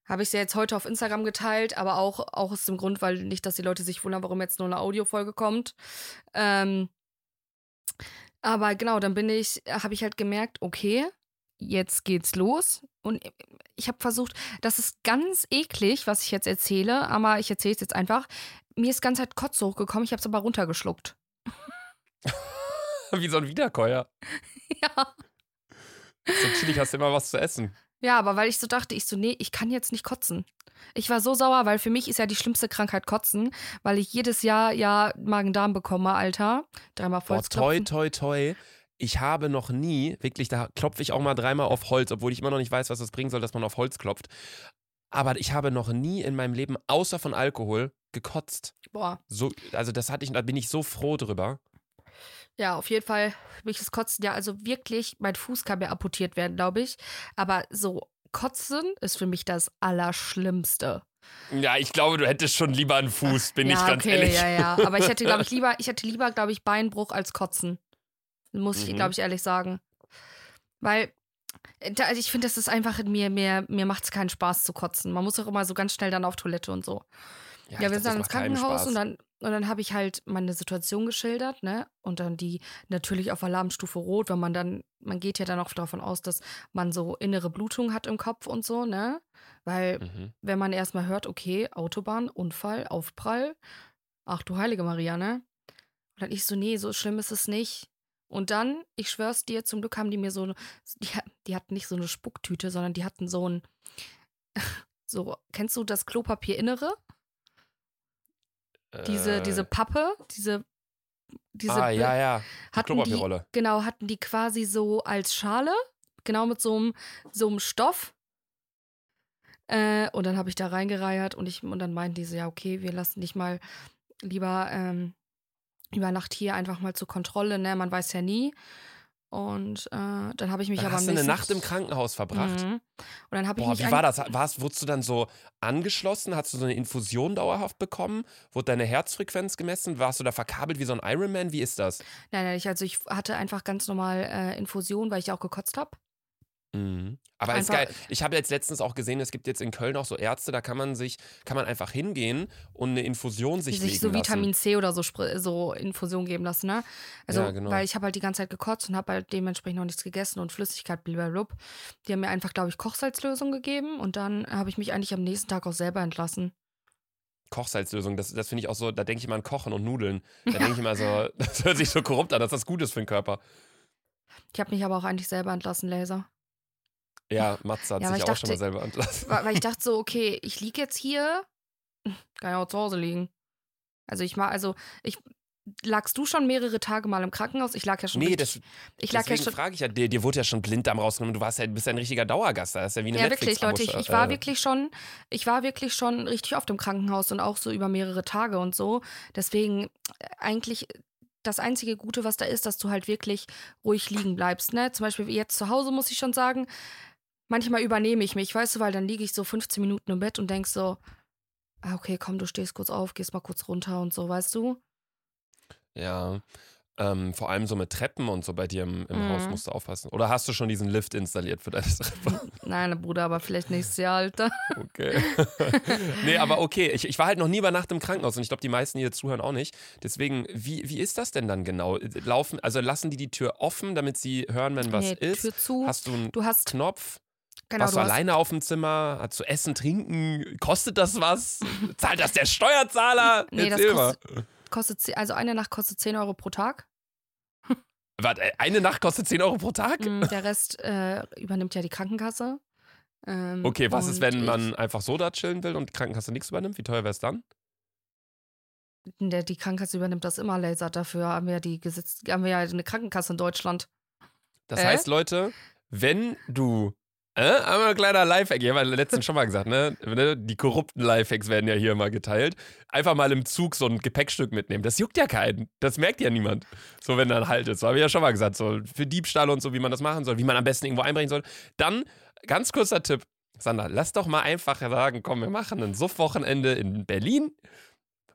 habe ich sie jetzt heute auf Instagram geteilt, aber auch, auch aus dem Grund, weil nicht, dass die Leute sich wundern, warum jetzt nur eine Audiofolge kommt. Ähm, aber genau, dann bin ich, habe ich halt gemerkt, okay, jetzt geht's los. Und ich habe versucht, das ist ganz eklig, was ich jetzt erzähle, aber ich erzähle es jetzt einfach. Mir ist ganz halt Kotze hochgekommen, ich habe es aber runtergeschluckt. Wie so ein Wiederkäuer. ja. So chillig hast du immer was zu essen. Ja, aber weil ich so dachte, ich so, nee, ich kann jetzt nicht kotzen. Ich war so sauer, weil für mich ist ja die schlimmste Krankheit Kotzen, weil ich jedes Jahr ja Magen-Darm bekomme, Alter. Dreimal Boah, toi, Volksklopfen. toi, toi. Ich habe noch nie, wirklich, da klopfe ich auch mal dreimal auf Holz, obwohl ich immer noch nicht weiß, was das bringen soll, dass man auf Holz klopft. Aber ich habe noch nie in meinem Leben, außer von Alkohol, gekotzt. Boah. So, also das hatte ich, da bin ich so froh drüber. Ja, auf jeden Fall bin ich das Kotzen. Ja, also wirklich, mein Fuß kann mir amputiert werden, glaube ich. Aber so Kotzen ist für mich das Allerschlimmste. Ja, ich glaube, du hättest schon lieber einen Fuß, bin ja, ich ganz okay, ehrlich. ja, ja. Aber ich hätte, glaube ich, lieber, ich hätte lieber, glaube ich, Beinbruch als Kotzen. Muss ich, Mhm. glaube ich, ehrlich sagen. Weil, äh, also ich finde, das ist einfach, mir, mir, mir macht es keinen Spaß zu kotzen. Man muss auch immer so ganz schnell dann auf Toilette und so. Ja, ich wir sind dann ins Krankenhaus und dann, und dann habe ich halt meine Situation geschildert, ne? Und dann die natürlich auf Alarmstufe Rot, weil man dann, man geht ja dann auch davon aus, dass man so innere Blutung hat im Kopf und so, ne? Weil, Mhm. wenn man erstmal hört, okay, Autobahn, Unfall, Aufprall, ach du heilige Maria, ne? Und dann ich so, nee, so schlimm ist es nicht. Und dann, ich schwör's dir, zum Glück haben die mir so, eine- die, die hatten nicht so eine Spucktüte, sondern die hatten so ein, so, kennst du das Klopapier-Innere? Diese, Äh, diese Pappe, diese, diese ah, ja, ja. Die hatten die, Klopapierrolle. genau, hatten die quasi so als Schale, genau mit so einem, so einem Stoff. Äh, und dann habe ich da reingereiert und ich, und dann meinten die so, ja, okay, wir lassen dich mal lieber ähm, über Nacht hier einfach mal zur Kontrolle, ne? Man weiß ja nie. Und äh, dann habe ich mich Dann aber hast du eine Nacht im Krankenhaus verbracht. Mhm. Und dann habe ich Boah, mich wie war das? Warst, wurdest du dann so angeschlossen? Hast du so eine Infusion dauerhaft bekommen? Wurde deine Herzfrequenz gemessen? Warst du da verkabelt wie so ein Ironman? Wie ist das? Nein, nein, ich, also ich hatte einfach ganz normal äh, Infusion, weil ich auch gekotzt habe. Mhm. Aber ist Einfach- geil. Ich habe jetzt letztens auch gesehen, es gibt jetzt in Köln auch so Ärzte, da kann man sich, kann man einfach hingehen und eine Infusion sich die sich legen so lassen. Vitamin C oder so, so Infusion geben lassen, ne? Also, Ja, genau. weil ich habe halt die ganze Zeit gekotzt und habe halt dementsprechend noch nichts gegessen und Flüssigkeit blablabla. Die haben mir einfach, glaube ich, Kochsalzlösung gegeben und dann habe ich mich eigentlich am nächsten Tag auch selber entlassen. Kochsalzlösung, das, das finde ich auch so, da denke ich immer an Kochen und Nudeln. Da denke ich immer so, das hört sich so korrupt an, dass das gut ist für den Körper. Ich habe mich aber auch eigentlich selber entlassen, Laser. Ja, Matze hat Ja, sich ich auch schon mal dachte- selber entlassen. Weil, ich dachte so, okay, ich liege jetzt hier, kann ja auch zu Hause liegen. Also ich mal, also ich lagst du schon mehrere Tage mal im Krankenhaus? Ich lag ja schon Nee, richtig, das, ich lag ja deswegen schon frage ich ja, dir, dir wurde ja schon Blinddarm rausgenommen, du warst ja, bist ja ein richtiger Dauergast, da ist ja wie eine Ja, wirklich, Leute. Ich, ich war äh, wirklich schon, ich war wirklich schon richtig oft im Krankenhaus und auch so über mehrere Tage und so. Deswegen eigentlich das einzige Gute, was da ist, dass du halt wirklich ruhig liegen bleibst. Ne? Zum Beispiel jetzt zu Hause muss ich schon sagen, manchmal übernehme ich mich, weißt du, weil dann liege ich so 15 Minuten im Bett und denk so, ah, okay, komm, du stehst kurz auf, gehst mal kurz runter und so, weißt du? Ja. Ähm, vor allem so mit Treppen und so bei dir im, im Mhm. Haus musst du aufpassen. Oder hast du schon diesen Lift installiert für deine Treppe? Nein, Bruder, aber vielleicht nächstes Jahr, Alter. Okay. nee, aber okay. Ich, ich war halt noch nie über Nacht im Krankenhaus und ich glaube, die meisten, die hier zuhören, auch nicht. Deswegen, wie, wie ist das denn dann genau? Laufen, also lassen die die Tür offen, damit sie hören, wenn was nee, ist? Tür zu. Hast du einen du hast, Knopf? Genau, Warst du du hast, alleine auf dem Zimmer? Hast du Essen, Trinken? Kostet das was? Zahlt das der Steuerzahler? Nee, das Erzähl mal. kostet, ze- also eine Nacht kostet 10 Euro pro Tag. Warte, eine Nacht kostet 10 Euro pro Tag? Mm, Der Rest äh, übernimmt ja die Krankenkasse. Ähm, Okay, was ist, wenn man einfach so da chillen will und die Krankenkasse nichts übernimmt? Wie teuer wäre es dann? Der, die Krankenkasse übernimmt das immer, Laser. Dafür haben wir ja die Gesetz, haben wir ja eine Krankenkasse in Deutschland. Das Äh? heißt, Leute, wenn du. Äh, einmal ein kleiner Lifehack, ich habe ja letztens schon mal gesagt, ne? ne? Die korrupten Lifehacks werden ja hier immer geteilt. Einfach mal im Zug so ein Gepäckstück mitnehmen. Das juckt ja keinen. Das merkt ja niemand. So, wenn dann halt ist. So habe ich ja schon mal gesagt. So für Diebstahl und so, wie man das machen soll, wie man am besten irgendwo einbrechen soll. Dann, ganz kurzer Tipp. Sandra, lass doch mal einfach sagen, komm, wir machen ein Suff-Wochenende in Berlin,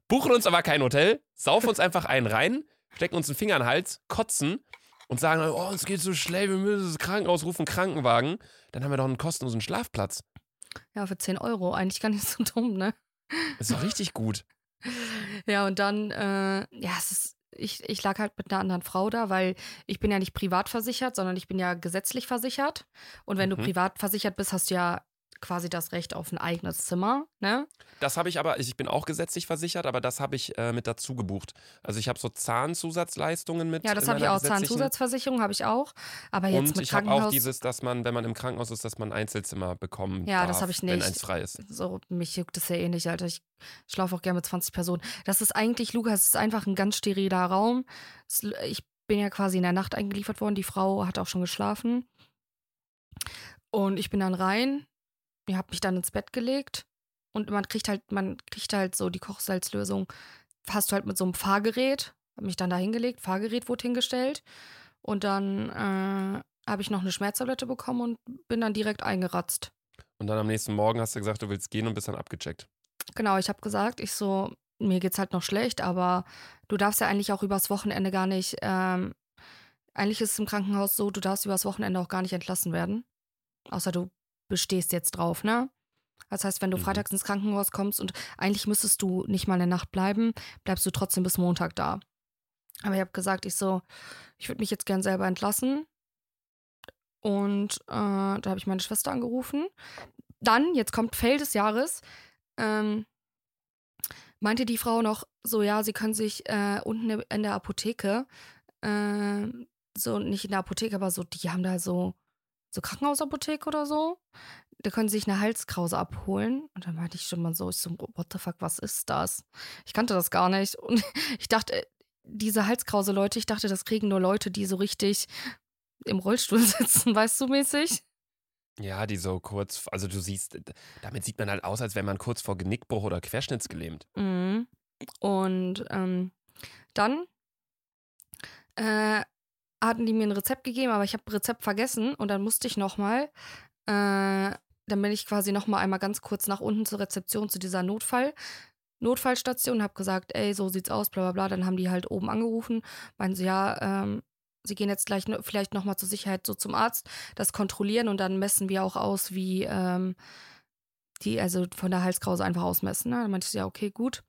buchen uns aber kein Hotel, saufen uns einfach einen rein, stecken uns einen Finger in den Hals, kotzen und sagen, oh, es geht so schnell, wir müssen das Krankenhaus rufen, Krankenwagen. Dann haben wir doch einen kostenlosen Schlafplatz. Ja, für 10 Euro. Eigentlich gar nicht so dumm, ne? Ist doch richtig gut. Ja, und dann, äh, ja, es ist, ich, ich lag halt mit einer anderen Frau da, weil ich bin ja nicht privat versichert, sondern ich bin ja gesetzlich versichert. Und wenn Mhm. du privat versichert bist, hast du ja quasi das Recht auf ein eigenes Zimmer, ne? Das habe ich aber, ich bin auch gesetzlich versichert, aber das habe ich äh, mit dazu gebucht. Also ich habe so Zahnzusatzleistungen mit. Ja, das habe ich auch. Zahnzusatzversicherung habe ich auch. Aber jetzt Und mit ich habe Krankenhaus. auch dieses, dass man, wenn man im Krankenhaus ist, dass man ein Einzelzimmer bekommen Ja, darf, das habe ich wenn nicht. eins frei ist. So, mich juckt das ja eh nicht, Alter. Ich schlafe auch gerne mit 20 Personen. Das ist eigentlich, Lukas, es ist einfach ein ganz steriler Raum. Ich bin ja quasi in der Nacht eingeliefert worden. Die Frau hat auch schon geschlafen. Und ich bin dann rein. Ich habe mich dann ins Bett gelegt. Und man kriegt halt, man kriegt halt so die Kochsalzlösung. Hast du halt mit so einem Fahrgerät. Habe mich dann da hingelegt. Fahrgerät wurde hingestellt. Und dann äh, habe ich noch eine Schmerztablette bekommen und bin dann direkt eingeratzt. Und dann am nächsten Morgen hast du gesagt, du willst gehen und bist dann abgecheckt. Genau, ich habe gesagt, ich so, mir geht's halt noch schlecht, aber du darfst ja eigentlich auch übers Wochenende gar nicht, ähm, eigentlich ist es im Krankenhaus so, du darfst übers Wochenende auch gar nicht entlassen werden. Außer du bestehst jetzt drauf, ne? Das heißt, wenn du Mhm. freitags ins Krankenhaus kommst und eigentlich müsstest du nicht mal eine Nacht bleiben, bleibst du trotzdem bis Montag da. Aber ich habe gesagt, ich so, ich würde mich jetzt gern selber entlassen. Und äh, da habe ich meine Schwester angerufen. Dann, jetzt kommt Fail des Jahres, ähm, meinte die Frau noch so, ja, sie können sich äh, unten in der Apotheke, äh, so nicht in der Apotheke, aber so, die haben da so, so Krankenhausapotheke oder so. Da können sie sich eine Halskrause abholen. Und dann meinte ich schon mal so, ich so, what the fuck, was ist das? Ich kannte das gar nicht. Und ich dachte, diese Halskrause, Leute, ich dachte, das kriegen nur Leute, die so richtig im Rollstuhl sitzen, weißt du, mäßig. Ja, die so kurz, also du siehst, damit sieht man halt aus, als wäre man kurz vor Genickbruch oder querschnittsgelähmt. Mhm. Und ähm, dann äh, hatten die mir ein Rezept gegeben, aber ich habe Rezept vergessen und dann musste ich nochmal, äh, dann bin ich quasi nochmal einmal ganz kurz nach unten zur Rezeption zu dieser Notfall. Notfallstation, habe gesagt, ey, so sieht's aus, bla bla bla. Dann haben die halt oben angerufen, meinen sie, ja, ähm, sie gehen jetzt gleich vielleicht nochmal zur Sicherheit so zum Arzt, das kontrollieren und dann messen wir auch aus, wie ähm, die, also von der Halskrause einfach ausmessen. Ne? Dann meinte ich, ja, okay, gut.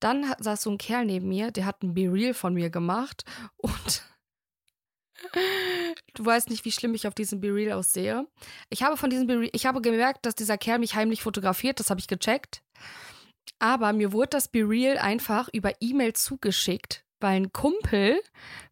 Dann saß so ein Kerl neben mir, der hat ein Be-Real von mir gemacht und du weißt nicht, wie schlimm ich auf diesem Be-Real aussehe. Ich habe von diesem Be ich habe gemerkt, dass dieser Kerl mich heimlich fotografiert, das habe ich gecheckt. Aber mir wurde das Be-Real einfach über E-Mail zugeschickt, weil ein Kumpel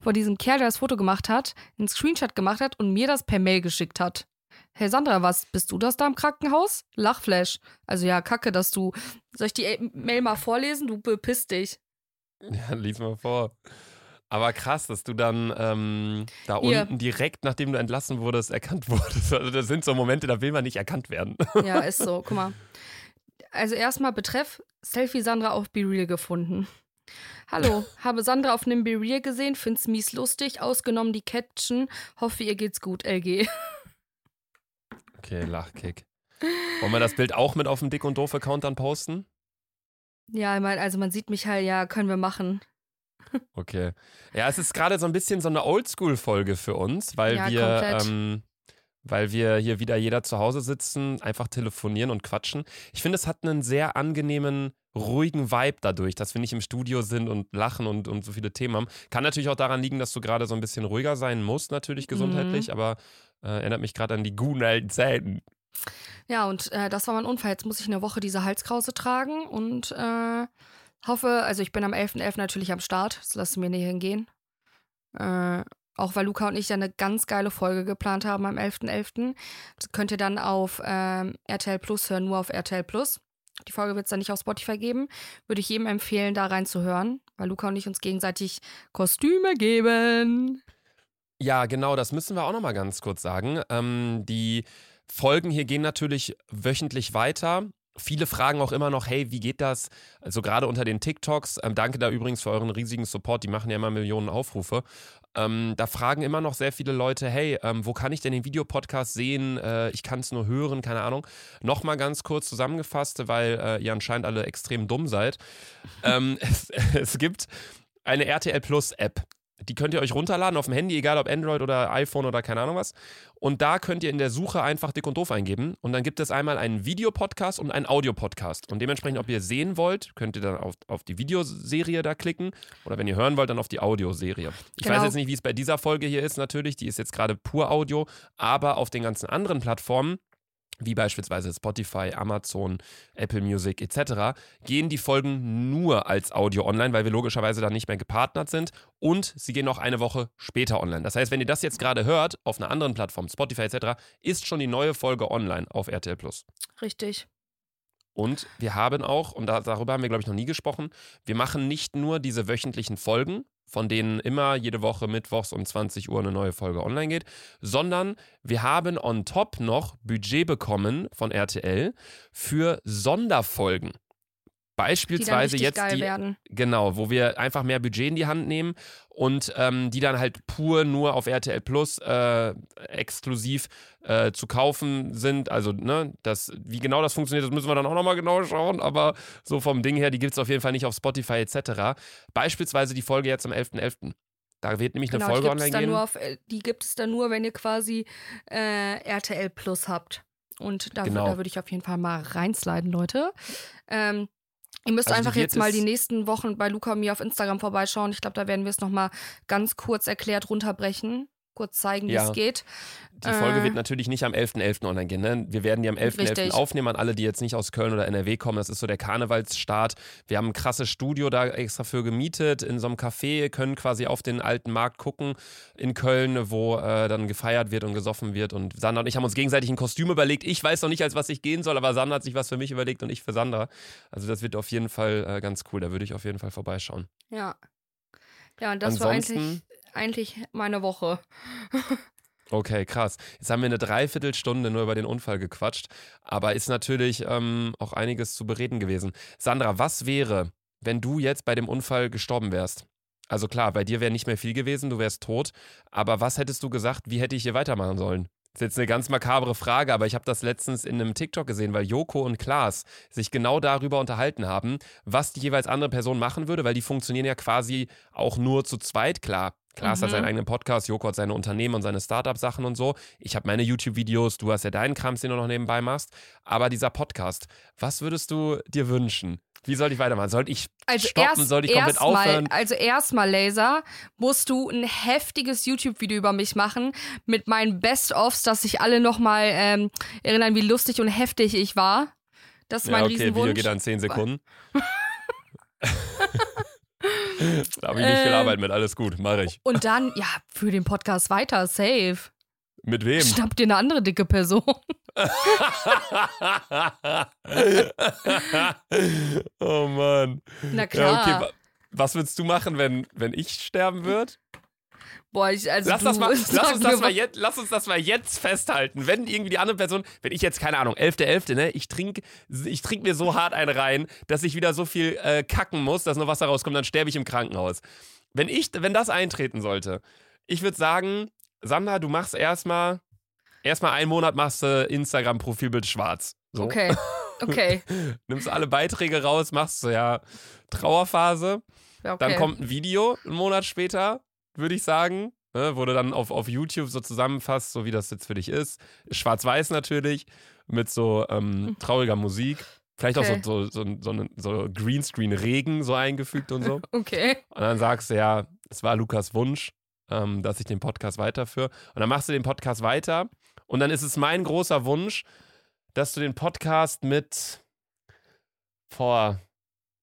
von diesem Kerl, der das Foto gemacht hat, einen Screenshot gemacht hat und mir das per Mail geschickt hat. Hey Sandra, was bist du das da im Krankenhaus? Lachflash. Also ja, kacke, dass du. Soll ich die E- Mail mal vorlesen? Du bepisst dich. Ja, lies mal vor. Aber krass, dass du dann ähm, da Hier. unten direkt, nachdem du entlassen wurdest, erkannt wurdest. Also das sind so Momente, da will man nicht erkannt werden. Ja, ist so. Guck mal. Also erstmal betreff Selfie Sandra auf BeReal gefunden. Hallo, habe Sandra auf einem BeReal gesehen, find's mies lustig, ausgenommen die Caption, hoffe ihr geht's gut, LG. Okay, Lachkick. Wollen wir das Bild auch mit auf dem Dick und Doof Account dann posten? Ja, ich mein, also man sieht mich halt, ja, können wir machen. Okay. Ja, es ist gerade so ein bisschen so eine Oldschool-Folge für uns, weil Ja, wir, ähm, weil wir hier wieder jeder zu Hause sitzen, einfach telefonieren und quatschen. Ich finde, es hat einen sehr angenehmen, ruhigen Vibe dadurch, dass wir nicht im Studio sind und lachen und, und so viele Themen haben. Kann natürlich auch daran liegen, dass du gerade so ein bisschen ruhiger sein musst, natürlich Mhm. gesundheitlich, aber äh, erinnert mich gerade an die guten alten Zeiten. Ja, und äh, das war mein Unfall. Jetzt muss ich eine Woche diese Halskrause tragen und äh, hoffe, also ich bin am 11.11. natürlich am Start. Das lassen wir nicht hingehen. Äh, auch weil Luca und ich ja eine ganz geile Folge geplant haben am 11.11. Das könnt ihr dann auf ähm, RTL Plus hören, nur auf RTL Plus. Die Folge wird es dann nicht auf Spotify geben. Würde ich jedem empfehlen, da reinzuhören, weil Luca und ich uns gegenseitig Kostüme geben. Ja, genau, das müssen wir auch noch mal ganz kurz sagen. Ähm, die Folgen hier gehen natürlich wöchentlich weiter. Viele fragen auch immer noch, hey, wie geht das? Also gerade unter den TikToks. Ähm, danke da übrigens für euren riesigen Support. Die machen ja immer Millionen Aufrufe. Ähm, da fragen immer noch sehr viele Leute, hey, ähm, wo kann ich denn den Videopodcast sehen? Äh, ich kann es nur hören, keine Ahnung. Nochmal ganz kurz zusammengefasst, weil äh, ihr anscheinend alle extrem dumm seid. ähm, es, es gibt eine RTL Plus App. Die könnt ihr euch runterladen auf dem Handy, egal ob Android oder iPhone oder keine Ahnung was. Und da könnt ihr in der Suche einfach dick und doof eingeben. Und dann gibt es einmal einen Videopodcast und einen Audiopodcast. Und dementsprechend, ob ihr sehen wollt, könnt ihr dann auf, auf die Videoserie da klicken. Oder wenn ihr hören wollt, dann auf die Audioserie. Ich Genau. weiß jetzt nicht, wie es bei dieser Folge hier ist, natürlich. Die ist jetzt gerade pur Audio. Aber auf den ganzen anderen Plattformen wie beispielsweise Spotify, Amazon, Apple Music etc., gehen die Folgen nur als Audio online, weil wir logischerweise dann nicht mehr gepartnert sind und sie gehen noch eine Woche später online. Das heißt, wenn ihr das jetzt gerade hört, auf einer anderen Plattform, Spotify etc., ist schon die neue Folge online auf RTL Plus. Richtig. Und wir haben auch, und da, darüber haben wir, glaube ich, noch nie gesprochen, wir machen nicht nur diese wöchentlichen Folgen, von denen immer jede Woche mittwochs um 20 Uhr eine neue Folge online geht, sondern wir haben on top noch Budget bekommen von RTL für Sonderfolgen. Die Beispielsweise richtig jetzt die, werden. Genau, wo wir einfach mehr Budget in die Hand nehmen und ähm, die dann halt pur nur auf RTL Plus äh, exklusiv äh, zu kaufen sind. Also, ne, das, wie genau das funktioniert, das müssen wir dann auch nochmal genau schauen, aber so vom Ding her, die gibt es auf jeden Fall nicht auf Spotify etc. Beispielsweise die Folge jetzt am 11.11. Da wird nämlich Genau, eine die Folge online gehen. nur auf, äh, die gibt es dann nur, wenn ihr quasi äh, RTL Plus habt. Und da, Genau. da würde ich auf jeden Fall mal reinsliden, Leute. Ähm, ihr müsst Also einfach jetzt mal die nächsten Wochen bei Luca und mir auf Instagram vorbeischauen. Ich glaube, da werden wir es nochmal ganz kurz erklärt runterbrechen. Kurz zeigen, wie Ja. es geht. Die Folge Äh, wird natürlich nicht am 11.11. online gehen. Ne? Wir werden die am 11.11. Richtig. aufnehmen an alle, die jetzt nicht aus Köln oder NRW kommen. Das ist so der Karnevalsstart. Wir haben ein krasses Studio da extra für gemietet in so einem Café, können quasi auf den alten Markt gucken in Köln, wo äh, dann gefeiert wird und gesoffen wird. Und Sandra und ich haben uns gegenseitig ein Kostüm überlegt. Ich weiß noch nicht, als was ich gehen soll, aber Sandra hat sich was für mich überlegt und ich für Sandra. Also das wird auf jeden Fall äh, ganz cool. Da würde ich auf jeden Fall vorbeischauen. Ja. Ja, und das war Ansonsten- eigentlich, eigentlich meine Woche. Okay, krass. Jetzt haben wir eine Dreiviertelstunde nur über den Unfall gequatscht, aber ist natürlich ähm, auch einiges zu bereden gewesen. Sandra, was wäre, wenn du jetzt bei dem Unfall gestorben wärst? Also klar, bei dir wäre nicht mehr viel gewesen, du wärst tot, aber was hättest du gesagt, wie hätte ich hier weitermachen sollen? Das ist jetzt eine ganz makabre Frage, aber ich habe das letztens in einem TikTok gesehen, weil Joko und Klaas sich genau darüber unterhalten haben, was die jeweils andere Person machen würde, weil die funktionieren ja quasi auch nur zu zweit, klar. Klaas hat Mhm. seinen eigenen Podcast, Joko hat seine Unternehmen und seine Startup-Sachen und so. Ich habe meine YouTube-Videos, du hast ja deinen Krams, den du noch nebenbei machst. Aber dieser Podcast, was würdest du dir wünschen? Wie soll ich weitermachen? Soll ich Also stoppen? erst, soll ich komplett erstmal, aufhören? also erstmal, Laser, musst du ein heftiges YouTube-Video über mich machen mit meinen Best-ofs, dass sich alle nochmal ähm, erinnern, wie lustig und heftig ich war. Das ist mein Ja, okay, Video Riesenwunsch. geht dann 10 Sekunden. da habe ich nicht viel Äh. Arbeit mit, alles gut, mache ich. Und dann, ja, für den Podcast weiter, safe. Mit wem? Schnapp dir eine andere dicke Person. oh Mann. Na Ja, klar. okay. wa- Was würdest du machen, wenn, wenn ich sterben würde? Boah, ich, also Lass, das mal, lass, uns das mal jetzt, lass uns das mal jetzt festhalten. Wenn irgendwie die andere Person, wenn ich jetzt, keine Ahnung, 11.11., ne, ich trinke ich trink mir so hart einen rein, dass ich wieder so viel äh, kacken muss, dass nur Wasser rauskommt, dann sterbe ich im Krankenhaus. Wenn, ich, wenn das eintreten sollte, ich würde sagen, Sandra, du machst erstmal, erstmal einen Monat machst du Instagram-Profilbild schwarz. So. Okay. Okay. Nimmst alle Beiträge raus, machst so ja Trauerphase. Okay. Dann kommt ein Video einen Monat später, würde ich sagen. Ne, wo du dann auf, auf YouTube so zusammenfasst, so wie das jetzt für dich ist. Schwarz-Weiß natürlich, mit so ähm, trauriger Musik. Vielleicht Okay. auch so, so, so, so, so Greenscreen-Regen so eingefügt und so. Okay. Und dann sagst du ja, es war Lukas Wunsch, ähm, dass ich den Podcast weiterführe. Und dann machst du den Podcast weiter. Und dann ist es mein großer Wunsch, dass du den Podcast mit vor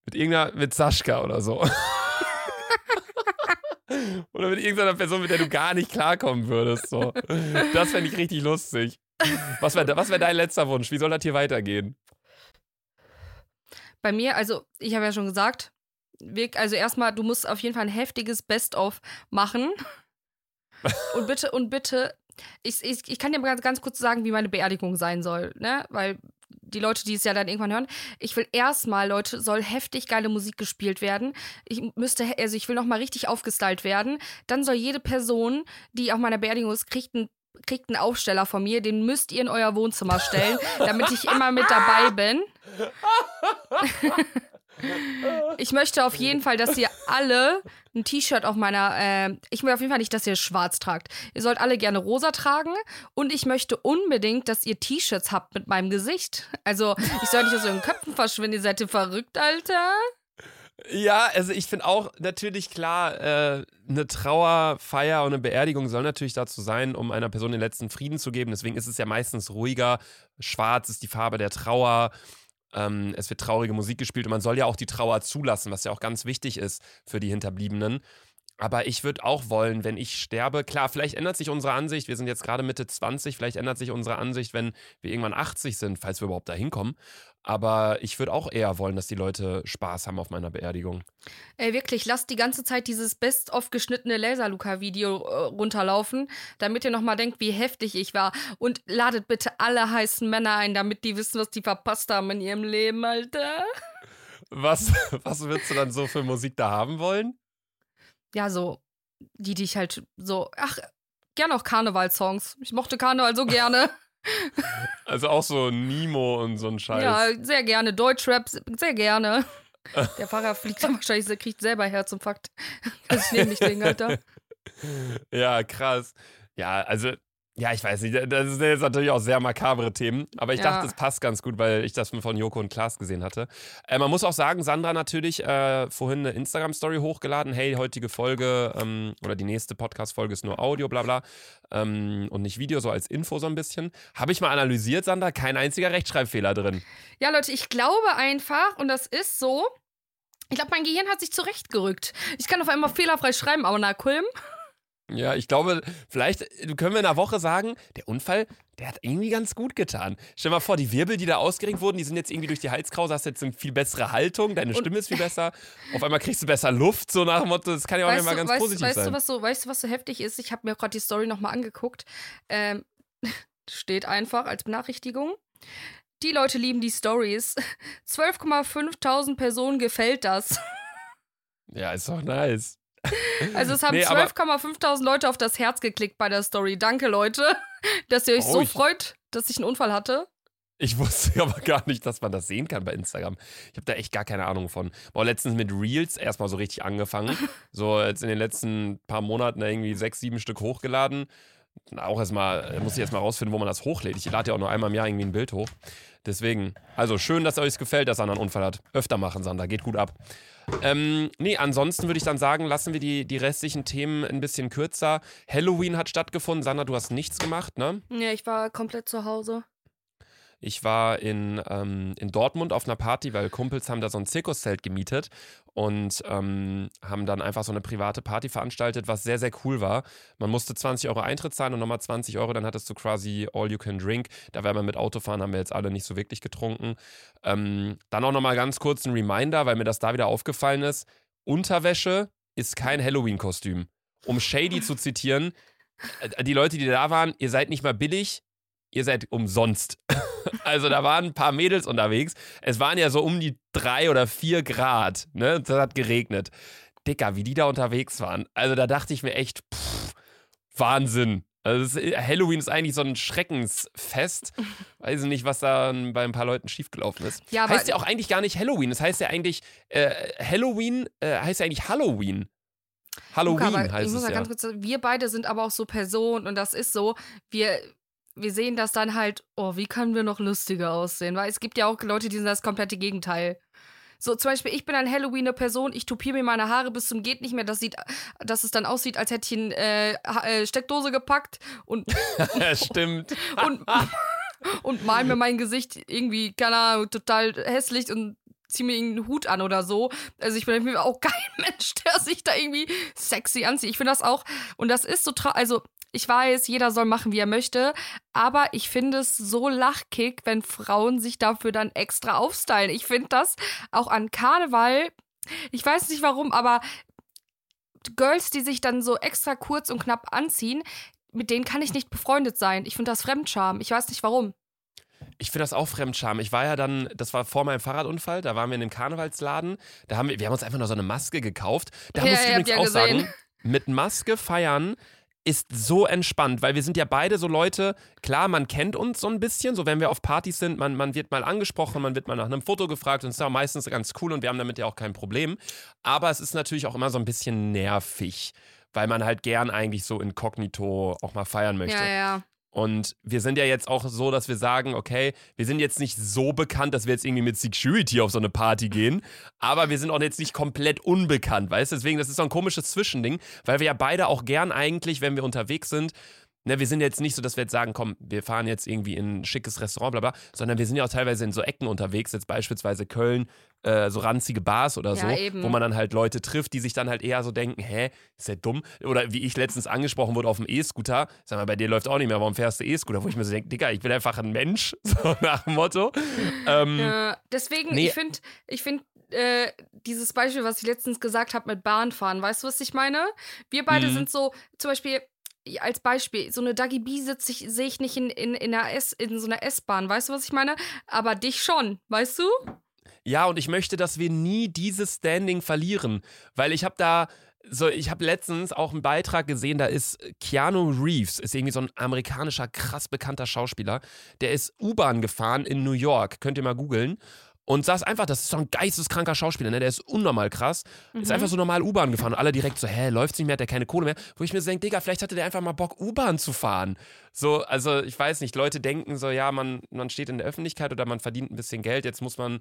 mit irgendeiner, mit Sascha oder so. oder mit irgendeiner Person, mit der du gar nicht klarkommen würdest. So. Das fände ich richtig lustig. Was wäre was wär dein letzter Wunsch? Wie soll das hier weitergehen? Bei mir, also ich habe ja schon gesagt, also erstmal, du musst auf jeden Fall ein heftiges Best-of machen. Und bitte, und bitte, ich, ich, ich kann dir ganz, ganz kurz sagen, wie meine Beerdigung sein soll, ne? Weil die Leute, die es ja dann irgendwann hören, ich will erstmal, Leute, soll heftig geile Musik gespielt werden. Ich müsste, also ich will nochmal richtig aufgestylt werden. Dann soll jede Person, die auf meiner Beerdigung ist, kriegt einen kriegt einen Aufsteller von mir, den müsst ihr in euer Wohnzimmer stellen, damit ich immer mit dabei bin. Ich möchte auf jeden Fall, dass ihr alle ein T-Shirt auf meiner. Äh, ich will auf jeden Fall nicht, dass ihr schwarz tragt. Ihr sollt alle gerne rosa tragen. Und ich möchte unbedingt, dass ihr T-Shirts habt mit meinem Gesicht. Also, ich soll nicht aus euren Köpfen verschwinden. Ihr seid ihr verrückt, Alter. Ja, also ich finde auch natürlich klar, äh, eine Trauerfeier und eine Beerdigung soll natürlich dazu sein, um einer Person den letzten Frieden zu geben. Deswegen ist es ja meistens ruhiger. Schwarz ist die Farbe der Trauer. Ähm, es wird traurige Musik gespielt und man soll ja auch die Trauer zulassen, was ja auch ganz wichtig ist für die Hinterbliebenen. Aber ich würde auch wollen, wenn ich sterbe, klar, vielleicht ändert sich unsere Ansicht. Wir sind jetzt gerade Mitte 20, vielleicht ändert sich unsere Ansicht, wenn wir irgendwann 80 sind, falls wir überhaupt da hinkommen. Aber ich würde auch eher wollen, dass die Leute Spaß haben auf meiner Beerdigung. Ey, wirklich, lasst die ganze Zeit dieses best-of geschnittene Laser-Luca-Video äh, runterlaufen, damit ihr nochmal denkt, wie heftig ich war. Und ladet bitte alle heißen Männer ein, damit die wissen, was die verpasst haben in ihrem Leben, Alter. Was, was würdest du dann so für Musik da haben wollen? Ja, so, die, die ich halt so, ach, gerne auch Karnevalsongs. Ich mochte Karneval so gerne. Also auch so Nemo und so ein Scheiß. ja, sehr gerne. Deutschrap, sehr gerne. Der Fahrer fliegt dann wahrscheinlich, der kriegt selber Herzinfarkt. Also ich nehme nicht den, Alter. Ja, krass. Ja, also, ja, ich weiß nicht, das sind jetzt natürlich auch sehr makabre Themen, aber ich Ja. dachte, es passt ganz gut, weil ich das von Joko und Klaas gesehen hatte. Äh, man muss auch sagen, Sandra natürlich äh, vorhin eine Instagram-Story hochgeladen, hey, heutige Folge ähm, oder die nächste Podcast-Folge ist nur Audio, bla bla, ähm, und nicht Video, so als Info so ein bisschen. Habe ich mal analysiert, Sandra, kein einziger Rechtschreibfehler drin. Ja, Leute, ich glaube einfach, und das ist so, ich glaube, mein Gehirn hat sich zurechtgerückt. Ich kann auf einmal fehlerfrei schreiben, aber na, Kulm. Ja, ich glaube, vielleicht äh, können wir in einer Woche sagen, der Unfall, der hat irgendwie ganz gut getan. Stell dir mal vor, die Wirbel, die da ausgerenkt wurden, die sind jetzt irgendwie durch die Halskrause, hast jetzt eine viel bessere Haltung, deine Stimme ist viel besser. Auf einmal kriegst du besser Luft, so nach dem Motto, das kann ja auch Weißt, du, ganz weißt, positiv weißt, sein. du, was so, weißt du, was so heftig ist? Ich habe mir gerade die Story nochmal angeguckt. Ähm, steht einfach als Benachrichtigung. Die Leute lieben die Stories. 12,5 Personen gefällt das. Ja, ist doch nice. Also es haben Nee, aber- 12,5 Leute auf das Herz geklickt bei der Story. Danke, Leute, dass ihr euch Oh, so freut, dass ich einen Unfall hatte. Ich wusste aber gar nicht, dass man das sehen kann bei Instagram. Ich habe da echt gar keine Ahnung von. Boah, letztens mit Reels erstmal so richtig angefangen. So jetzt in den letzten paar Monaten irgendwie sechs, sieben Stück hochgeladen. Auch erstmal, muss ich erstmal rausfinden, wo man das hochlädt. Ich lade ja auch nur einmal im Jahr irgendwie ein Bild hoch. Deswegen, also schön, dass euch gefällt, dass Sander einen Unfall hat. Öfter machen, Sander, geht gut ab. Ähm, nee, ansonsten würde ich dann sagen, lassen wir die, die restlichen Themen ein bisschen kürzer. Halloween hat stattgefunden. Sander, du hast nichts gemacht, ne? Ja, ich war komplett zu Hause. Ich war in, ähm, in Dortmund auf einer Party, weil Kumpels haben da so ein Zirkuszelt gemietet und ähm, haben dann einfach so eine private Party veranstaltet, was sehr, sehr cool war. Man musste 20 Euro Eintritt zahlen und nochmal 20 Euro, dann hattest du quasi All You Can Drink. Da wäre man mit Autofahren, haben wir jetzt alle nicht so wirklich getrunken. Ähm, dann auch nochmal ganz kurz ein Reminder, weil mir das da wieder aufgefallen ist. Unterwäsche ist kein Halloween-Kostüm. Um Shady zu zitieren, äh, die Leute, die da waren, ihr seid nicht mal billig, ihr seid umsonst. Also da waren ein paar Mädels unterwegs. Es waren ja so um die drei oder vier Grad. Ne? Das hat geregnet. Dicker, wie die da unterwegs waren. Also da dachte ich mir echt, pff, Wahnsinn. Also ist, Halloween ist eigentlich so ein Schreckensfest. Weiß ich nicht, was da bei ein paar Leuten schiefgelaufen ist. Ja, heißt ja auch eigentlich gar nicht Halloween. Das heißt ja eigentlich, äh, Halloween äh, heißt ja eigentlich Halloween. Halloween Luca, heißt ich muss es ja. Ganz kurz, wir beide sind aber auch so Personen und das ist so, wir, wir sehen das dann halt, oh, wie können wir noch lustiger aussehen? Weil es gibt ja auch Leute, die sind das komplette Gegenteil. So, zum Beispiel, ich bin ein Halloween eine Person, ich tupiere mir meine Haare bis zum geht nicht mehr, das sieht, dass es dann aussieht, als hätte ich eine äh, äh, Steckdose gepackt und. Stimmt. Und, und mal mir mein Gesicht irgendwie, keine Ahnung, total hässlich und zieh mir irgendeinen Hut an oder so. Also ich bin auch kein Mensch, der sich da irgendwie sexy anzieht. Ich finde das auch, und das ist so, also ich weiß, jeder soll machen, wie er möchte, aber ich finde es so lachkick, wenn Frauen sich dafür dann extra aufstylen. Ich finde das auch an Karneval, ich weiß nicht warum, aber Girls, die sich dann so extra kurz und knapp anziehen, mit denen kann ich nicht befreundet sein. Ich finde das Fremdscham. Ich weiß nicht warum. Ich finde das auch Fremdscham. Ich war ja dann, das war vor meinem Fahrradunfall, da waren wir in dem Karnevalsladen. Da haben wir, wir haben uns einfach nur so eine Maske gekauft. Da ja, muss ich übrigens ja auch gesehen. sagen, mit Maske feiern ist so entspannt, weil wir sind ja beide so Leute, klar, man kennt uns so ein bisschen, so wenn wir auf Partys sind, man, man wird mal angesprochen, man wird mal nach einem Foto gefragt und es ist ja meistens ganz cool und wir haben damit ja auch kein Problem. Aber es ist natürlich auch immer so ein bisschen nervig, weil man halt gern eigentlich so inkognito auch mal feiern möchte. Ja, ja. Und wir sind ja jetzt auch so, dass wir sagen, okay, wir sind jetzt nicht so bekannt, dass wir jetzt irgendwie mit Security auf so eine Party gehen, aber wir sind auch jetzt nicht komplett unbekannt, weißt du? Deswegen, das ist so ein komisches Zwischending, weil wir ja beide auch gern eigentlich, wenn wir unterwegs sind, Ne, wir sind jetzt nicht so, dass wir jetzt sagen, komm, wir fahren jetzt irgendwie in ein schickes Restaurant, bla bla, sondern wir sind ja auch teilweise in so Ecken unterwegs, jetzt beispielsweise Köln, äh, so ranzige Bars oder so, ja, wo man dann halt Leute trifft, die sich dann halt eher so denken, hä, ist der dumm? Oder wie ich letztens angesprochen wurde auf dem E-Scooter, sag mal, bei dir läuft auch nicht mehr, warum fährst du E-Scooter? Wo ich mir so denke, Digga, ich bin einfach ein Mensch, so nach dem Motto. Ähm, ja, deswegen, nee. ich finde, ich finde, äh, dieses Beispiel, was ich letztens gesagt habe mit Bahnfahren, weißt du, was ich meine? Wir beide mhm. sind so, zum Beispiel, als Beispiel, so eine Dagi B sitze ich, sehe ich nicht in, in, in, einer S, in so einer S-Bahn, weißt du, was ich meine? Aber dich schon, weißt du? Ja, und ich möchte, dass wir nie dieses Standing verlieren, weil ich habe da so, ich habe letztens auch einen Beitrag gesehen, da ist Keanu Reeves, ist irgendwie so ein amerikanischer krass bekannter Schauspieler, der ist U-Bahn gefahren in New York, könnt ihr mal googeln und saß einfach, das ist so ein geisteskranker Schauspieler, ne? der ist unnormal krass, mhm. ist einfach so normal U-Bahn gefahren und alle direkt so, hä, läuft's nicht mehr, hat der keine Kohle mehr, wo ich mir so denke, Digga, vielleicht hatte der einfach mal Bock, U-Bahn zu fahren. So, also ich weiß nicht, Leute denken so, ja, man, man steht in der Öffentlichkeit oder man verdient ein bisschen Geld, jetzt muss man,